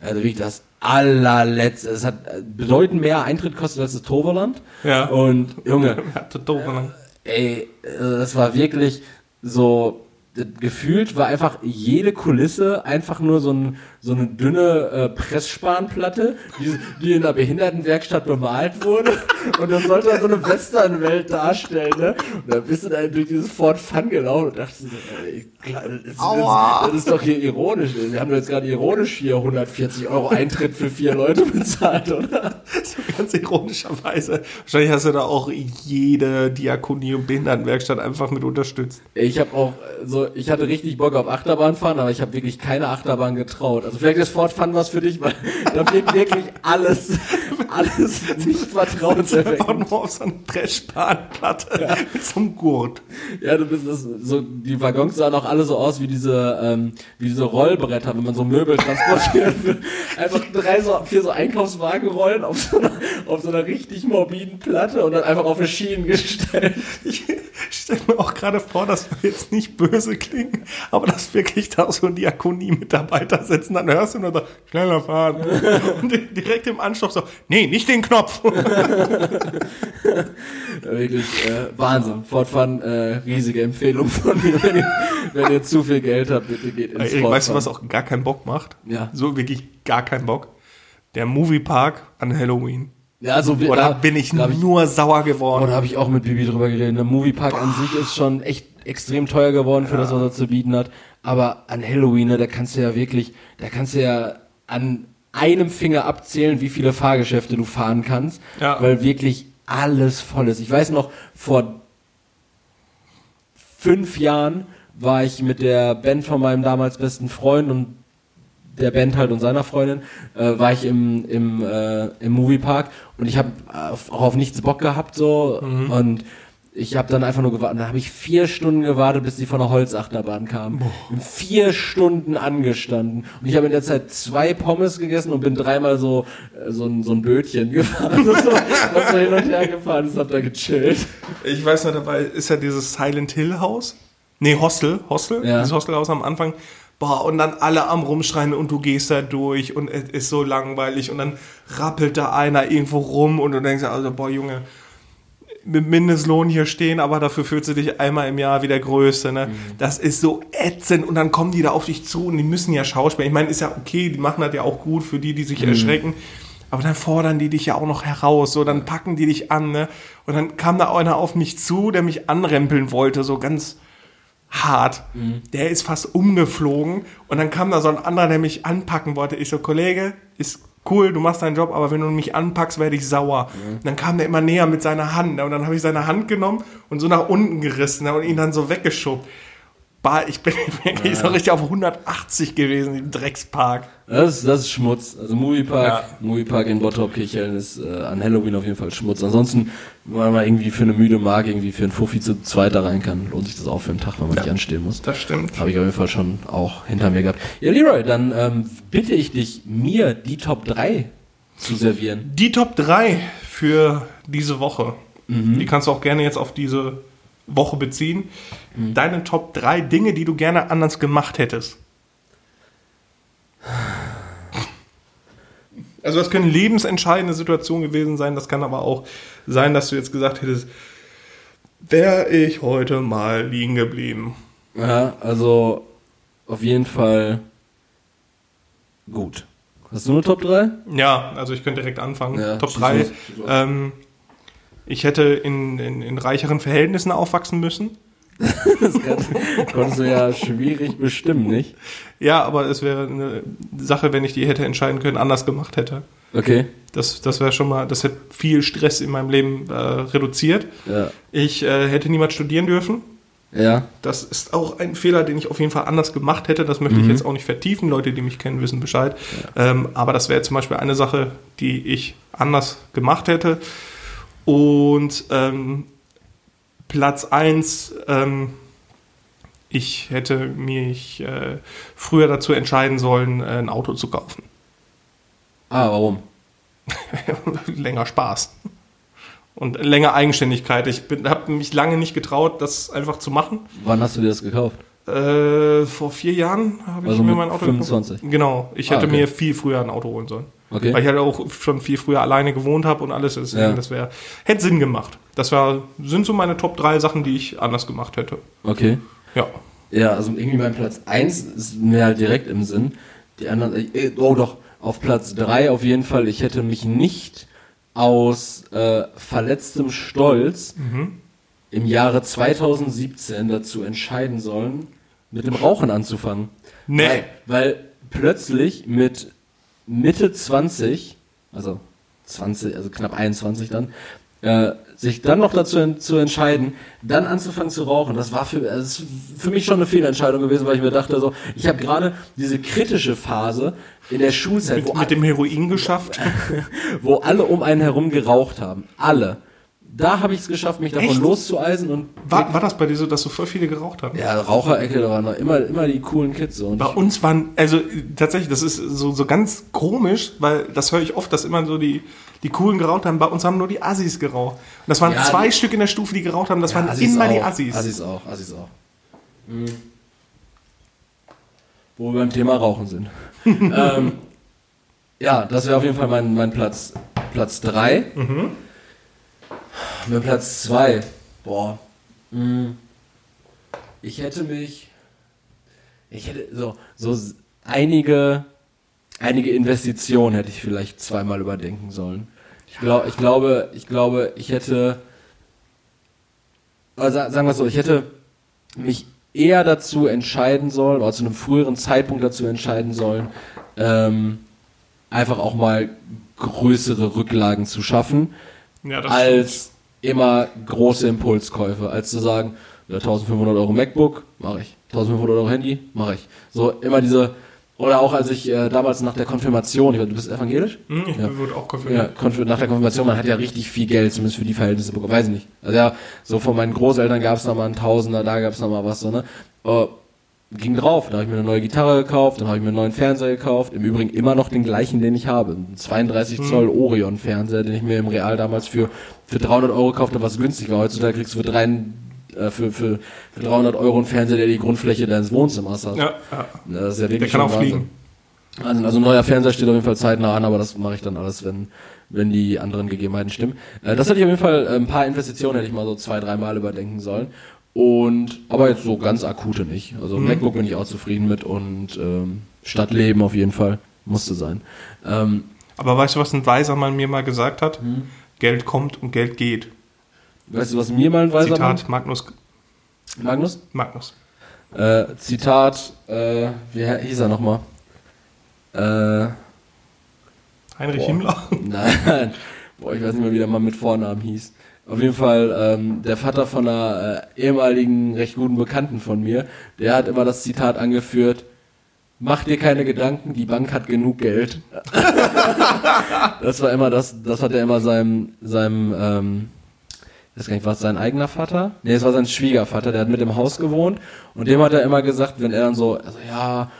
Also wirklich das allerletzte. Es hat äh, bedeutend mehr Eintritt kostet als das Toverland. Ja. Und Junge, Ja, total Overland. Ey, äh, das war wirklich so. Gefühlt war einfach jede Kulisse einfach nur so, ein, so eine dünne äh, Pressspanplatte, die, die in der Behindertenwerkstatt bemalt wurde. Und das sollte dann so eine Westernwelt darstellen. Ne? Und dann bist du da durch dieses Fort Fun gelaufen und dachtest, ey, klar, das, ist, das, das ist doch hier ironisch. Wir haben jetzt gerade ironisch hier 140 Euro Eintritt für vier Leute bezahlt, oder? So ganz ironischerweise. Wahrscheinlich hast du da auch jede Diakonie und Behindertenwerkstatt einfach mit unterstützt. Ich habe auch so, ich hatte richtig Bock auf Achterbahn fahren, aber ich habe wirklich keine Achterbahn getraut. Also vielleicht ist Ford Fun was für dich, weil da fehlt wirklich alles, alles nicht Einfach vertrauenserweckend. nur auf so einer Dreschbahnplatte mit so einem Gurt. Ja, du bist das, so, die Waggons sahen auch alle so aus wie diese, ähm, wie diese Rollbretter, wenn man so Möbel transportiert. Einfach drei so, vier so Einkaufswagenrollen auf so einer, auf so einer richtig morbiden Platte und dann einfach auf eine Schienen gestellt. Ich stelle mir auch gerade vor, dass wir jetzt nicht böse klingen, aber dass wirklich da so Diakonie-Mitarbeiter sitzen, dann hörst du nur so, schneller fahren. Und direkt im Anschluss so, nee, nicht den Knopf. Wirklich äh, Wahnsinn. Fortfahren, äh, riesige Empfehlung von mir. Wenn ihr, wenn ihr zu viel Geld habt, bitte geht ins Erik, weißt du, was auch gar keinen Bock macht? Ja. So wirklich gar keinen Bock. Der Moviepark an Halloween. Ja, also, Oder da bin ich ich, nur sauer geworden. da habe ich auch mit Bibi drüber geredet. Der Moviepark an sich ist schon echt extrem teuer geworden für das, was er zu bieten hat. Aber an Halloween, ne, da kannst du ja wirklich, da kannst du ja an einem Finger abzählen, wie viele Fahrgeschäfte du fahren kannst, Ja. weil wirklich alles voll ist. Ich weiß noch, vor fünf Jahren war ich mit der Band von meinem damals besten Freund und der Band halt und seiner Freundin, äh, war ich im, im, äh, im Moviepark und ich habe auf, auch auf nichts Bock gehabt so und ich habe dann einfach nur gewartet. Dann habe ich vier Stunden gewartet, bis die von der Holzachterbahn kamen. Bin Vier Stunden angestanden. Und ich habe in der Zeit zwei Pommes gegessen und bin dreimal so äh, so ein, so ein Bötchen gefahren. Das war, was so hin und her gefahren ist, hab da gechillt. Ich weiß noch, dabei ist ja dieses Silent Hill Haus. Nee, Hostel, Hostel, Ja. dieses Hostelhaus am Anfang. Boah, und dann alle am Rumschreien und du gehst da durch und es ist so langweilig und dann rappelt da einer irgendwo rum und du denkst, also, boah, Junge, mit Mindestlohn hier stehen, aber dafür fühlst du dich einmal im Jahr wie der Größte, ne? Das ist so ätzend und dann kommen die da auf dich zu und die müssen ja schauspielen. Ich meine, ist ja okay, die machen das ja auch gut für die, die sich erschrecken. Aber dann fordern die dich ja auch noch heraus, so, dann packen die dich an, ne? Und dann kam da einer auf mich zu, der mich anrempeln wollte, so ganz hart. Der ist fast umgeflogen und dann kam da so ein anderer, der mich anpacken wollte. Ich so, Kollege, ist cool, du machst deinen Job, aber wenn du mich anpackst, werde ich sauer. Und dann kam der immer näher mit seiner Hand und dann habe ich seine Hand genommen und so nach unten gerissen ne? und ihn dann so weggeschoben. Bah, ich bin wirklich so richtig auf 180 gewesen im Dreckspark. Das ist, das ist Schmutz. Also Moviepark, Ja. Moviepark in Bottrop-Kirchhellen ist äh, an Halloween auf jeden Fall Schmutz. Ansonsten, wenn man mal irgendwie für eine müde Mark irgendwie für einen Fuffi zu zweit da rein kann, lohnt sich das auch für einen Tag, wenn man nicht anstehen muss. Das stimmt. Habe ich auf jeden Fall schon auch hinter mir gehabt. Ja, Leroy, dann ähm, bitte ich dich, mir die Top 3 zu servieren. Die Top 3 für diese Woche. Die kannst du auch gerne jetzt auf diese Woche beziehen. Deine Top 3 Dinge, die du gerne anders gemacht hättest. Also das können lebensentscheidende Situationen gewesen sein. Das kann aber auch sein, dass du jetzt gesagt hättest, wäre ich heute mal liegen geblieben. Ja, also auf jeden Fall gut. Hast du eine Top 3? Ja, also ich könnte direkt anfangen. Ja, Top schieß 3. los, schieß los. Ähm, ich hätte in, in, in reicheren Verhältnissen aufwachsen müssen. Das konntest du ja schwierig bestimmen, nicht? Ja, aber es wäre eine Sache, wenn ich die hätte entscheiden können, anders gemacht hätte. Okay. Das, das wäre schon mal, das hätte viel Stress in meinem Leben äh, reduziert. Ja. Ich äh, hätte niemals studieren dürfen. Ja. Das ist auch ein Fehler, den ich auf jeden Fall anders gemacht hätte. Das möchte ich jetzt auch nicht vertiefen. Leute, die mich kennen, wissen Bescheid. Ähm, aber das wäre zum Beispiel eine Sache, die ich anders gemacht hätte. Und ähm, Platz 1, ähm, ich hätte mich äh, früher dazu entscheiden sollen, äh, ein Auto zu kaufen. Ah, warum? länger Spaß. Und länger Eigenständigkeit. Ich habe mich lange nicht getraut, das einfach zu machen. Wann hast du dir das gekauft? Äh, vor vier Jahren habe ich Also mir mit mein Auto 25? gekauft. Genau. Ich Ah, hätte okay. mir viel früher ein Auto holen sollen. Okay. Weil ich halt auch schon viel früher alleine gewohnt habe und alles. Deswegen, Ja. Das wäre, hätte Sinn gemacht. Das war, sind so meine Top 3 Sachen, die ich anders gemacht hätte. Okay. Ja. Ja, also irgendwie mein Platz 1 ist mir halt direkt im Sinn. Die anderen, äh, oh doch, auf Platz 3 auf jeden Fall, ich hätte mich nicht aus äh, verletztem Stolz im Jahre 2017 dazu entscheiden sollen, mit dem Rauchen anzufangen. Nee. Weil, weil plötzlich mit Mitte 20, also 20, also knapp 21 dann, äh, sich dann noch dazu en zu entscheiden, dann anzufangen zu rauchen, das war für, das ist für mich schon eine Fehlentscheidung gewesen, weil ich mir dachte so, ich habe gerade diese kritische Phase in der Schulzeit, Mit, wo, mit dem Heroin geschafft. wo alle um einen herum geraucht haben. Alle. Da habe ich es geschafft, mich davon Echt? loszueisen und War, war das bei dir so, dass so voll viele geraucht haben? ja, Raucherecke, da waren immer, immer die coolen Kids so. Und Bei uns waren, also tatsächlich, das ist so, so ganz komisch, weil das höre ich oft, dass immer so die, die coolen geraucht haben. Bei uns haben nur die Assis geraucht. Und das waren Ja, zwei die- Stück in der Stufe, die geraucht haben. Das waren Assis immer auch. die Assis. Assis auch, Assis auch. Mhm. Wo wir beim Thema Rauchen sind. ähm, ja, das wäre auf jeden Fall mein, mein Platz, Platz 3. Mhm. Mein Platz 2. Boah. Mm. Ich hätte mich. Ich hätte so, so einige, einige Investitionen hätte ich vielleicht zweimal überdenken sollen. Ich, glaub, ich glaube, ich glaube, ich hätte also sagen wir es so, ich hätte mich eher dazu entscheiden sollen, oder zu einem früheren Zeitpunkt dazu entscheiden sollen, ähm, einfach auch mal größere Rücklagen zu schaffen, Ja, als immer große Impulskäufe, als zu sagen, ja, 1500 Euro MacBook, mache ich. 1500 Euro Handy, mache ich. So immer diese, oder auch als ich äh, damals nach der Konfirmation, ich weiß, du bist evangelisch? Hm, ich Ja. wurde auch Ja, konfirmiert. Konfir nach der Konfirmation, man hat ja richtig viel Geld, zumindest für die Verhältnisse bekommen. Weiß ich nicht. Also ja, so von meinen Großeltern gab es nochmal einen Tausender, da gab es nochmal was, so, ne? Aber ging drauf. Da habe ich mir eine neue Gitarre gekauft, dann habe ich mir einen neuen Fernseher gekauft. Im Übrigen immer noch den gleichen, den ich habe. Ein 32 Zoll Orion Fernseher, den ich mir im Real damals für, für 300 Euro kaufte, was günstig war. Heutzutage kriegst du für, drei, äh, für, für, für 300 Euro einen Fernseher, der die Grundfläche deines Wohnzimmers hat. Ja, ja. Das ist ja wirklich Der kann auch Wahnsinn. fliegen. Also, also ein neuer Fernseher steht auf jeden Fall zeitnah an, aber das mache ich dann alles, wenn, wenn die anderen Gegebenheiten stimmen. Äh, das hätte ich auf jeden Fall, äh, ein paar Investitionen hätte ich mal so zwei, dreimal überdenken sollen. Und, aber jetzt so ganz akute nicht. Also MacBook bin ich auch zufrieden mit und ähm, Stadtleben auf jeden Fall. Musste sein. Ähm, Aber weißt du, was ein Weiser Mann mir mal gesagt hat? Hm. Geld kommt und Geld geht. weißt du, was mir mal ein Weiser Zitat Magnus. Mann- Magnus? Magnus. Äh, Zitat, äh, wie hieß er nochmal? Äh, Heinrich Boah. Himmler. Nein, boah, ich weiß nicht mehr, wie der Mann mit Vornamen hieß. Auf jeden Fall ähm, der Vater von einer äh, ehemaligen recht guten Bekannten von mir, der hat immer das Zitat angeführt, mach dir keine Gedanken, die Bank hat genug Geld. das war immer das, das hat er immer seinem, seinem ähm, ich weiß gar nicht, war es sein eigener Vater? Nee, es war sein Schwiegervater, der hat mit im Haus gewohnt und dem hat er immer gesagt, wenn er dann so, also ja,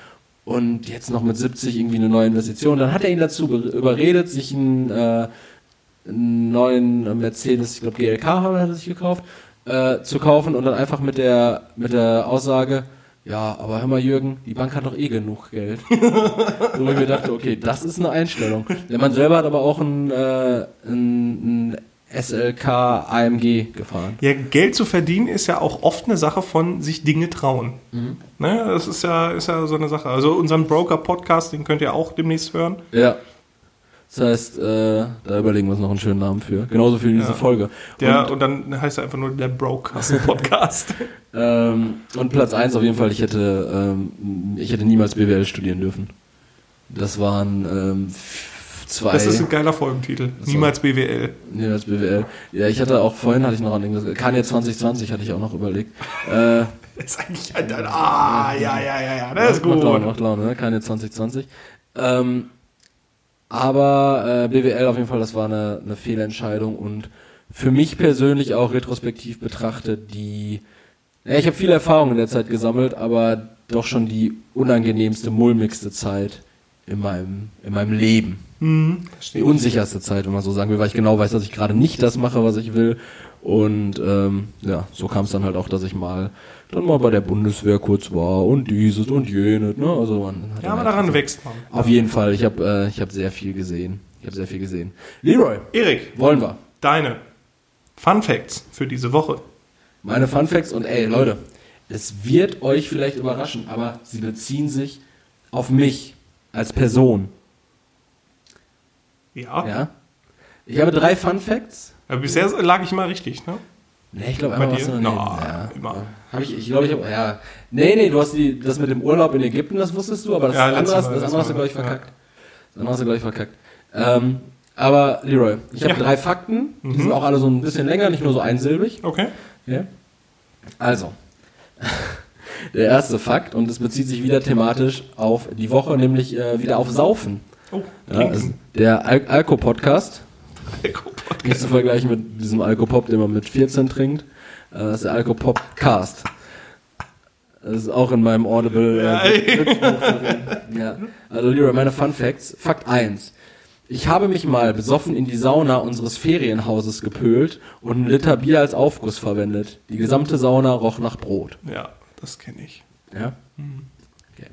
und jetzt noch mit 70 irgendwie eine neue Investition, dann hat er ihn dazu be- überredet, sich einen, äh, einen neuen Mercedes, ich glaube GLK hat er sich gekauft, äh, zu kaufen und dann einfach mit der, mit der Aussage, ja, aber hör mal Jürgen, die Bank hat doch eh genug Geld. so wo ich mir dachte, okay, das ist eine Einstellung. Der Mann selber hat aber auch ein, äh, ein, ein SLK AMG gefahren. Ja, Geld zu verdienen ist ja auch oft eine Sache von sich Dinge trauen. Mhm. Ne, das ist ja, ist ja so eine Sache. Also unseren Broker-Podcast, den könnt ihr auch demnächst hören. Ja. Das heißt, äh, da überlegen wir uns noch einen schönen Namen für. Genauso für diese Ja. Folge. Der, Und, und, dann heißt er einfach nur der Brokers-Podcast. ähm, und Platz eins auf jeden Fall, ich hätte, ähm, ich hätte niemals BWL studieren dürfen. Das waren ähm, zwei. das ist ein geiler Folgentitel. Niemals BWL. niemals BWL. Ja, ich hatte auch vorhin hatte ich noch an irgendwas. Kanye 2020 hatte ich auch noch überlegt. Äh, ist eigentlich ein, ein, Ah, ja, ja, ja, ja. Das ist Macht gut. Laune, macht Laune, ne? Keine 2020. Ähm, aber äh, BWL auf jeden Fall, das war eine, eine Fehlentscheidung und für mich persönlich auch retrospektiv betrachtet die. Ja, ich habe viel Erfahrung in der Zeit gesammelt, aber doch schon die unangenehmste, mulmigste Zeit in meinem, in meinem Leben. Mhm, Die unsicherste Zeit, wenn man so sagen will, weil ich genau weiß, dass ich gerade nicht das mache, was ich will. Und ähm, ja, so kam es dann halt auch, dass ich mal dann mal bei der Bundeswehr kurz war und dieses und jenes. Ne? Also man hat Ja, aber halt daran wächst man. Auf jeden Fall, ich habe äh, ich hab sehr viel gesehen. Ich habe sehr viel gesehen. Leroy, Erik, wollen wir? deine Fun Facts für diese Woche. Meine Fun Facts und ey, Leute, es wird euch vielleicht überraschen, aber sie beziehen sich auf mich als Person. Ja. Ja? Ich habe drei Fun Facts. Aber bisher lag ich immer richtig, ne? Nee, ich glaube einmal dir? No, ja. immer. Hab ich, ich glaube, ich habe, ja. Nee, nee, du hast die, das mit dem Urlaub in Ägypten, das wusstest du, aber das Ja, andere, das letztes andere hast du, glaube ich, verkackt. Das andere hast du, glaube ich, verkackt. Ähm, Aber Leroy, ich habe Ja. drei Fakten, die sind auch alle so ein bisschen länger, nicht nur so einsilbig. Okay. Ja. Also, der erste Fakt, und es bezieht sich wieder thematisch auf die Woche, nämlich äh, wieder auf Saufen. Oh, Ja, also der Al Alko-Podcast, Nicht zu vergleichen mit diesem Alkopop, den man mit 14 trinkt, äh, das ist der Alkopop-Cast. Das ist auch in meinem Audible. Äh, Ja. Also, Leroy, meine Fun Facts. Fakt 1. Ich habe mich mal besoffen in die Sauna unseres Ferienhauses gepölt und einen Liter Bier als Aufguss verwendet. Die gesamte Sauna roch nach Brot. Ja, das kenne ich. Ja? Okay.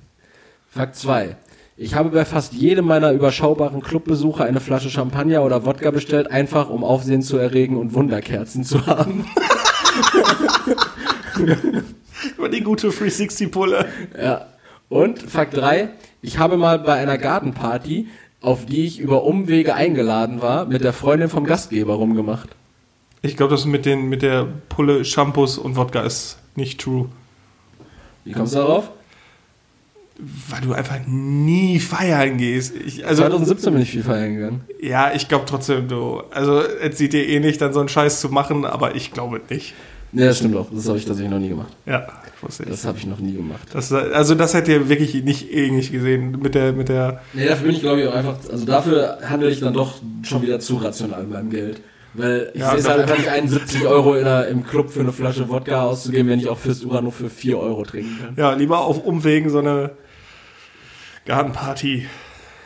Fakt 2. Ich habe bei fast jedem meiner überschaubaren Clubbesucher eine Flasche Champagner oder Wodka bestellt, einfach um Aufsehen zu erregen und Wunderkerzen zu haben. Über die gute 360-Pulle. Ja. Und Fakt 3. Ich habe mal bei einer Gartenparty, auf die ich über Umwege eingeladen war, mit der Freundin vom Gastgeber rumgemacht. Ich glaube, das mit, den, mit der Pulle, Shampoos und Wodka ist nicht true. Wie kommst du darauf? Weil du einfach nie feiern gehst. Ich, also, 2017 bin ich viel feiern gegangen. ja, ich glaube trotzdem, du. Also, es sieht dir eh nicht, dann so einen Scheiß zu machen, aber ich glaube nicht. Ne, das stimmt auch. Das habe ich tatsächlich noch nie gemacht. Ja, ich wusste nicht. Das habe ich noch nie gemacht. Das, also, das hätte ihr wirklich nicht ähnlich gesehen mit der, mit der. Nee, dafür bin ich glaube ich auch einfach, also dafür handle ich dann doch schon wieder zu rational mit meinem Geld. Weil ich Ja, sehe es halt einfach nicht ein, 70 Euro in der, im Club für eine Flasche Wodka auszugeben, wenn ich auch fürs Ura nur für 4 Euro trinken kann. Ja, lieber auf Umwegen so eine Gartenparty.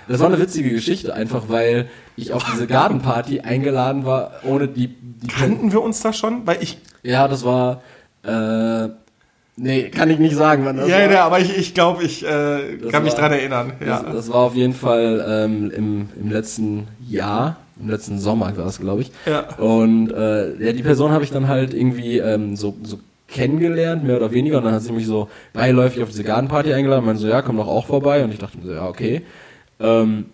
Das war eine witzige Geschichte, einfach weil ich auf diese Gartenparty eingeladen war, ohne die, die Kannten wir uns da schon? Weil ich. Ja, das war, äh, nee, kann ich nicht sagen, wann das ja, war. ja, aber ich, ich glaube, ich äh, kann mich war- dran erinnern. Ja. Das, das war auf jeden Fall ähm, im, im letzten Jahr, im letzten Sommer war es, glaube ich. Ja. Und äh, ja, die Person habe ich dann halt irgendwie ähm, so, so kennengelernt, mehr oder weniger. Und dann hat sie mich so beiläufig auf diese Gartenparty eingeladen und meinte so, ja, komm doch auch vorbei. Und ich dachte mir so, ja, okay. Ähm,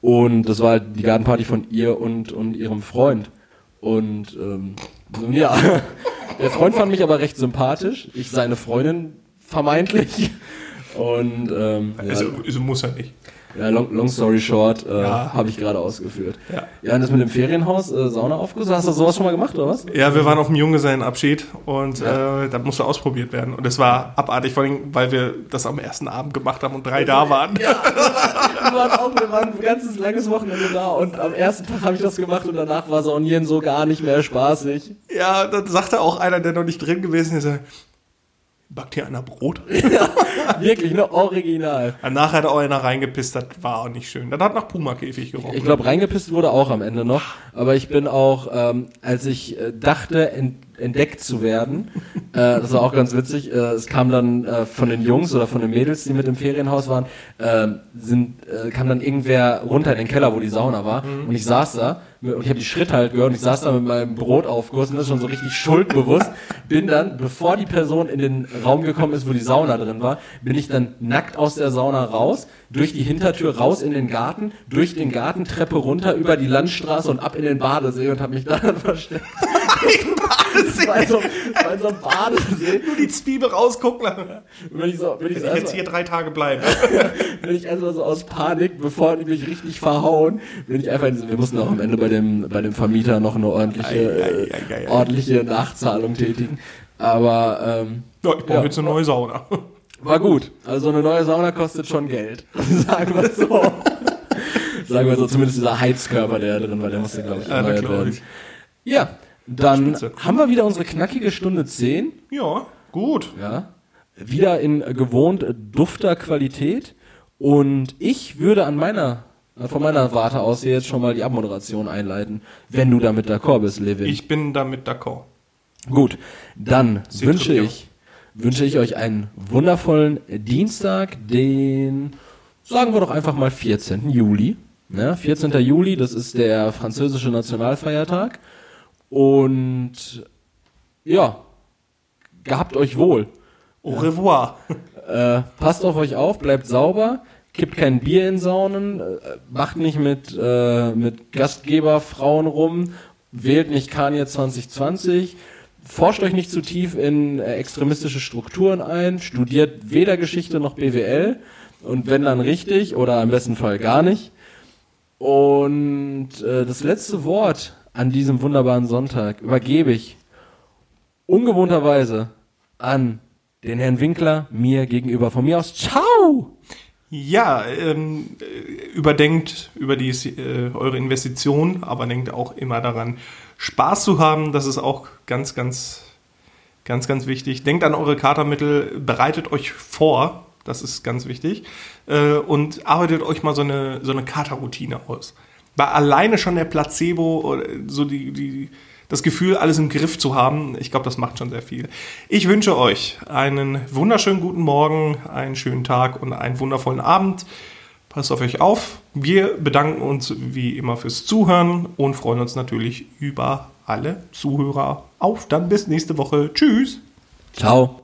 und das war halt die Gartenparty von ihr und, und ihrem Freund. Und ähm, ja, der Freund fand mich aber recht sympathisch. Ich seine Freundin vermeintlich. Und ähm, Also, also muss er nicht. Ja, long, long story short, äh, Ja. habe ich gerade ausgeführt. Ja. Ja, und das mit dem Ferienhaus, äh, Sauna aufgesucht, hast du sowas schon mal gemacht, oder was? Ja, wir waren auf dem Junggesellenabschied und Ja. äh, da musste ausprobiert werden. Und es war abartig, vor allem, weil wir das am ersten Abend gemacht haben und drei da waren. Ja, wir waren auch, wir waren ein ganzes langes Wochenende da und am ersten Tag habe ich das gemacht und danach war Saunieren so gar nicht mehr spaßig. Ja, dann sagte auch einer, der noch nicht drin gewesen ist, backt hier einer Brot? Wirklich, ne, original. Danach hat auch einer reingepisst, das war auch nicht schön. Das hat nach Puma-Käfig gerochen. Ich glaube, reingepisst wurde auch am Ende noch, aber ich bin auch, ähm, als ich äh, dachte, ent entdeckt zu werden, äh, das war auch ganz witzig, äh, es kam dann äh, von den Jungs oder von den Mädels, die mit im Ferienhaus waren, äh, sind, äh, kam dann irgendwer runter in den Keller, wo die Sauna war und ich saß da und ich habe die Schritte halt gehört und ich saß da mit meinem Brotaufguss und das ist schon so richtig schuldbewusst, bin dann, bevor die Person in den Raum gekommen ist, wo die Sauna drin war, bin ich dann nackt aus der Sauna raus, durch die Hintertür raus in den Garten, durch den Garten, Treppe runter, über die Landstraße und ab in den Badesee und habe mich da dann versteckt. Das war so, war so ein Badesee. Nur die Zwiebel rausgucken. Bin ich so, bin ich Ich so jetzt erstmal, hier drei Tage bleiben. bin ich erstmal so aus Panik, bevor die mich richtig verhauen, bin ich einfach, wir mussten auch am Ende bei dem, bei dem Vermieter noch eine ordentliche, Ei, ei, äh, ei, ei, ordentliche Nachzahlung tätigen. Aber, ähm, Ja, ich brauche Ja. jetzt eine neue Sauna. War gut. Also eine neue Sauna kostet schon Geld. Sagen wir so. Sagen wir so, zumindest dieser Heizkörper, der da drin war, der musste, glaube ich, erneuert werden. ich. Ja, dann Spitze. haben wir wieder unsere knackige Stunde 10. Ja, gut. Ja. Wieder in gewohnt dufter Qualität. Und ich würde an meiner, von meiner Warte aus hier jetzt schon mal die Abmoderation einleiten, wenn du damit d'accord bist, Levin. Ich bin damit d'accord. Gut, dann wünsche ich, wünsche ich euch einen wundervollen Dienstag, den, sagen wir doch einfach mal 14. Juli. Ja, 14. Juli, das ist der französische Nationalfeiertag. Und ja, gehabt euch wohl. Au revoir. Äh, passt auf euch auf, bleibt sauber, kippt kein Bier in Saunen, äh, macht nicht mit, äh, mit Gastgeberfrauen rum, wählt nicht Kanye 2020, forscht euch nicht zu tief in äh, extremistische Strukturen ein, studiert weder Geschichte noch BWL und wenn dann richtig oder im besten Fall gar nicht. Und äh, das letzte Wort an diesem wunderbaren Sonntag übergebe ich ungewohnterweise an den Herrn Winkler mir gegenüber. Von mir aus, ciao! Ja, ähm, äh, überdenkt über die, äh, eure Investition, aber denkt auch immer daran, Spaß zu haben. Das ist auch ganz, ganz, ganz, ganz wichtig. Denkt an eure Katermittel, bereitet euch vor. Das ist ganz wichtig. Äh, und arbeitet euch mal so eine, so eine Katerroutine aus. Weil alleine schon der Placebo, so die, die, das Gefühl, alles im Griff zu haben, ich glaube, das macht schon sehr viel. Ich wünsche euch einen wunderschönen guten Morgen, einen schönen Tag und einen wundervollen Abend. Passt auf euch auf. Wir bedanken uns wie immer fürs Zuhören und freuen uns natürlich über alle Zuhörer. Auf dann bis nächste Woche. Tschüss. Ciao.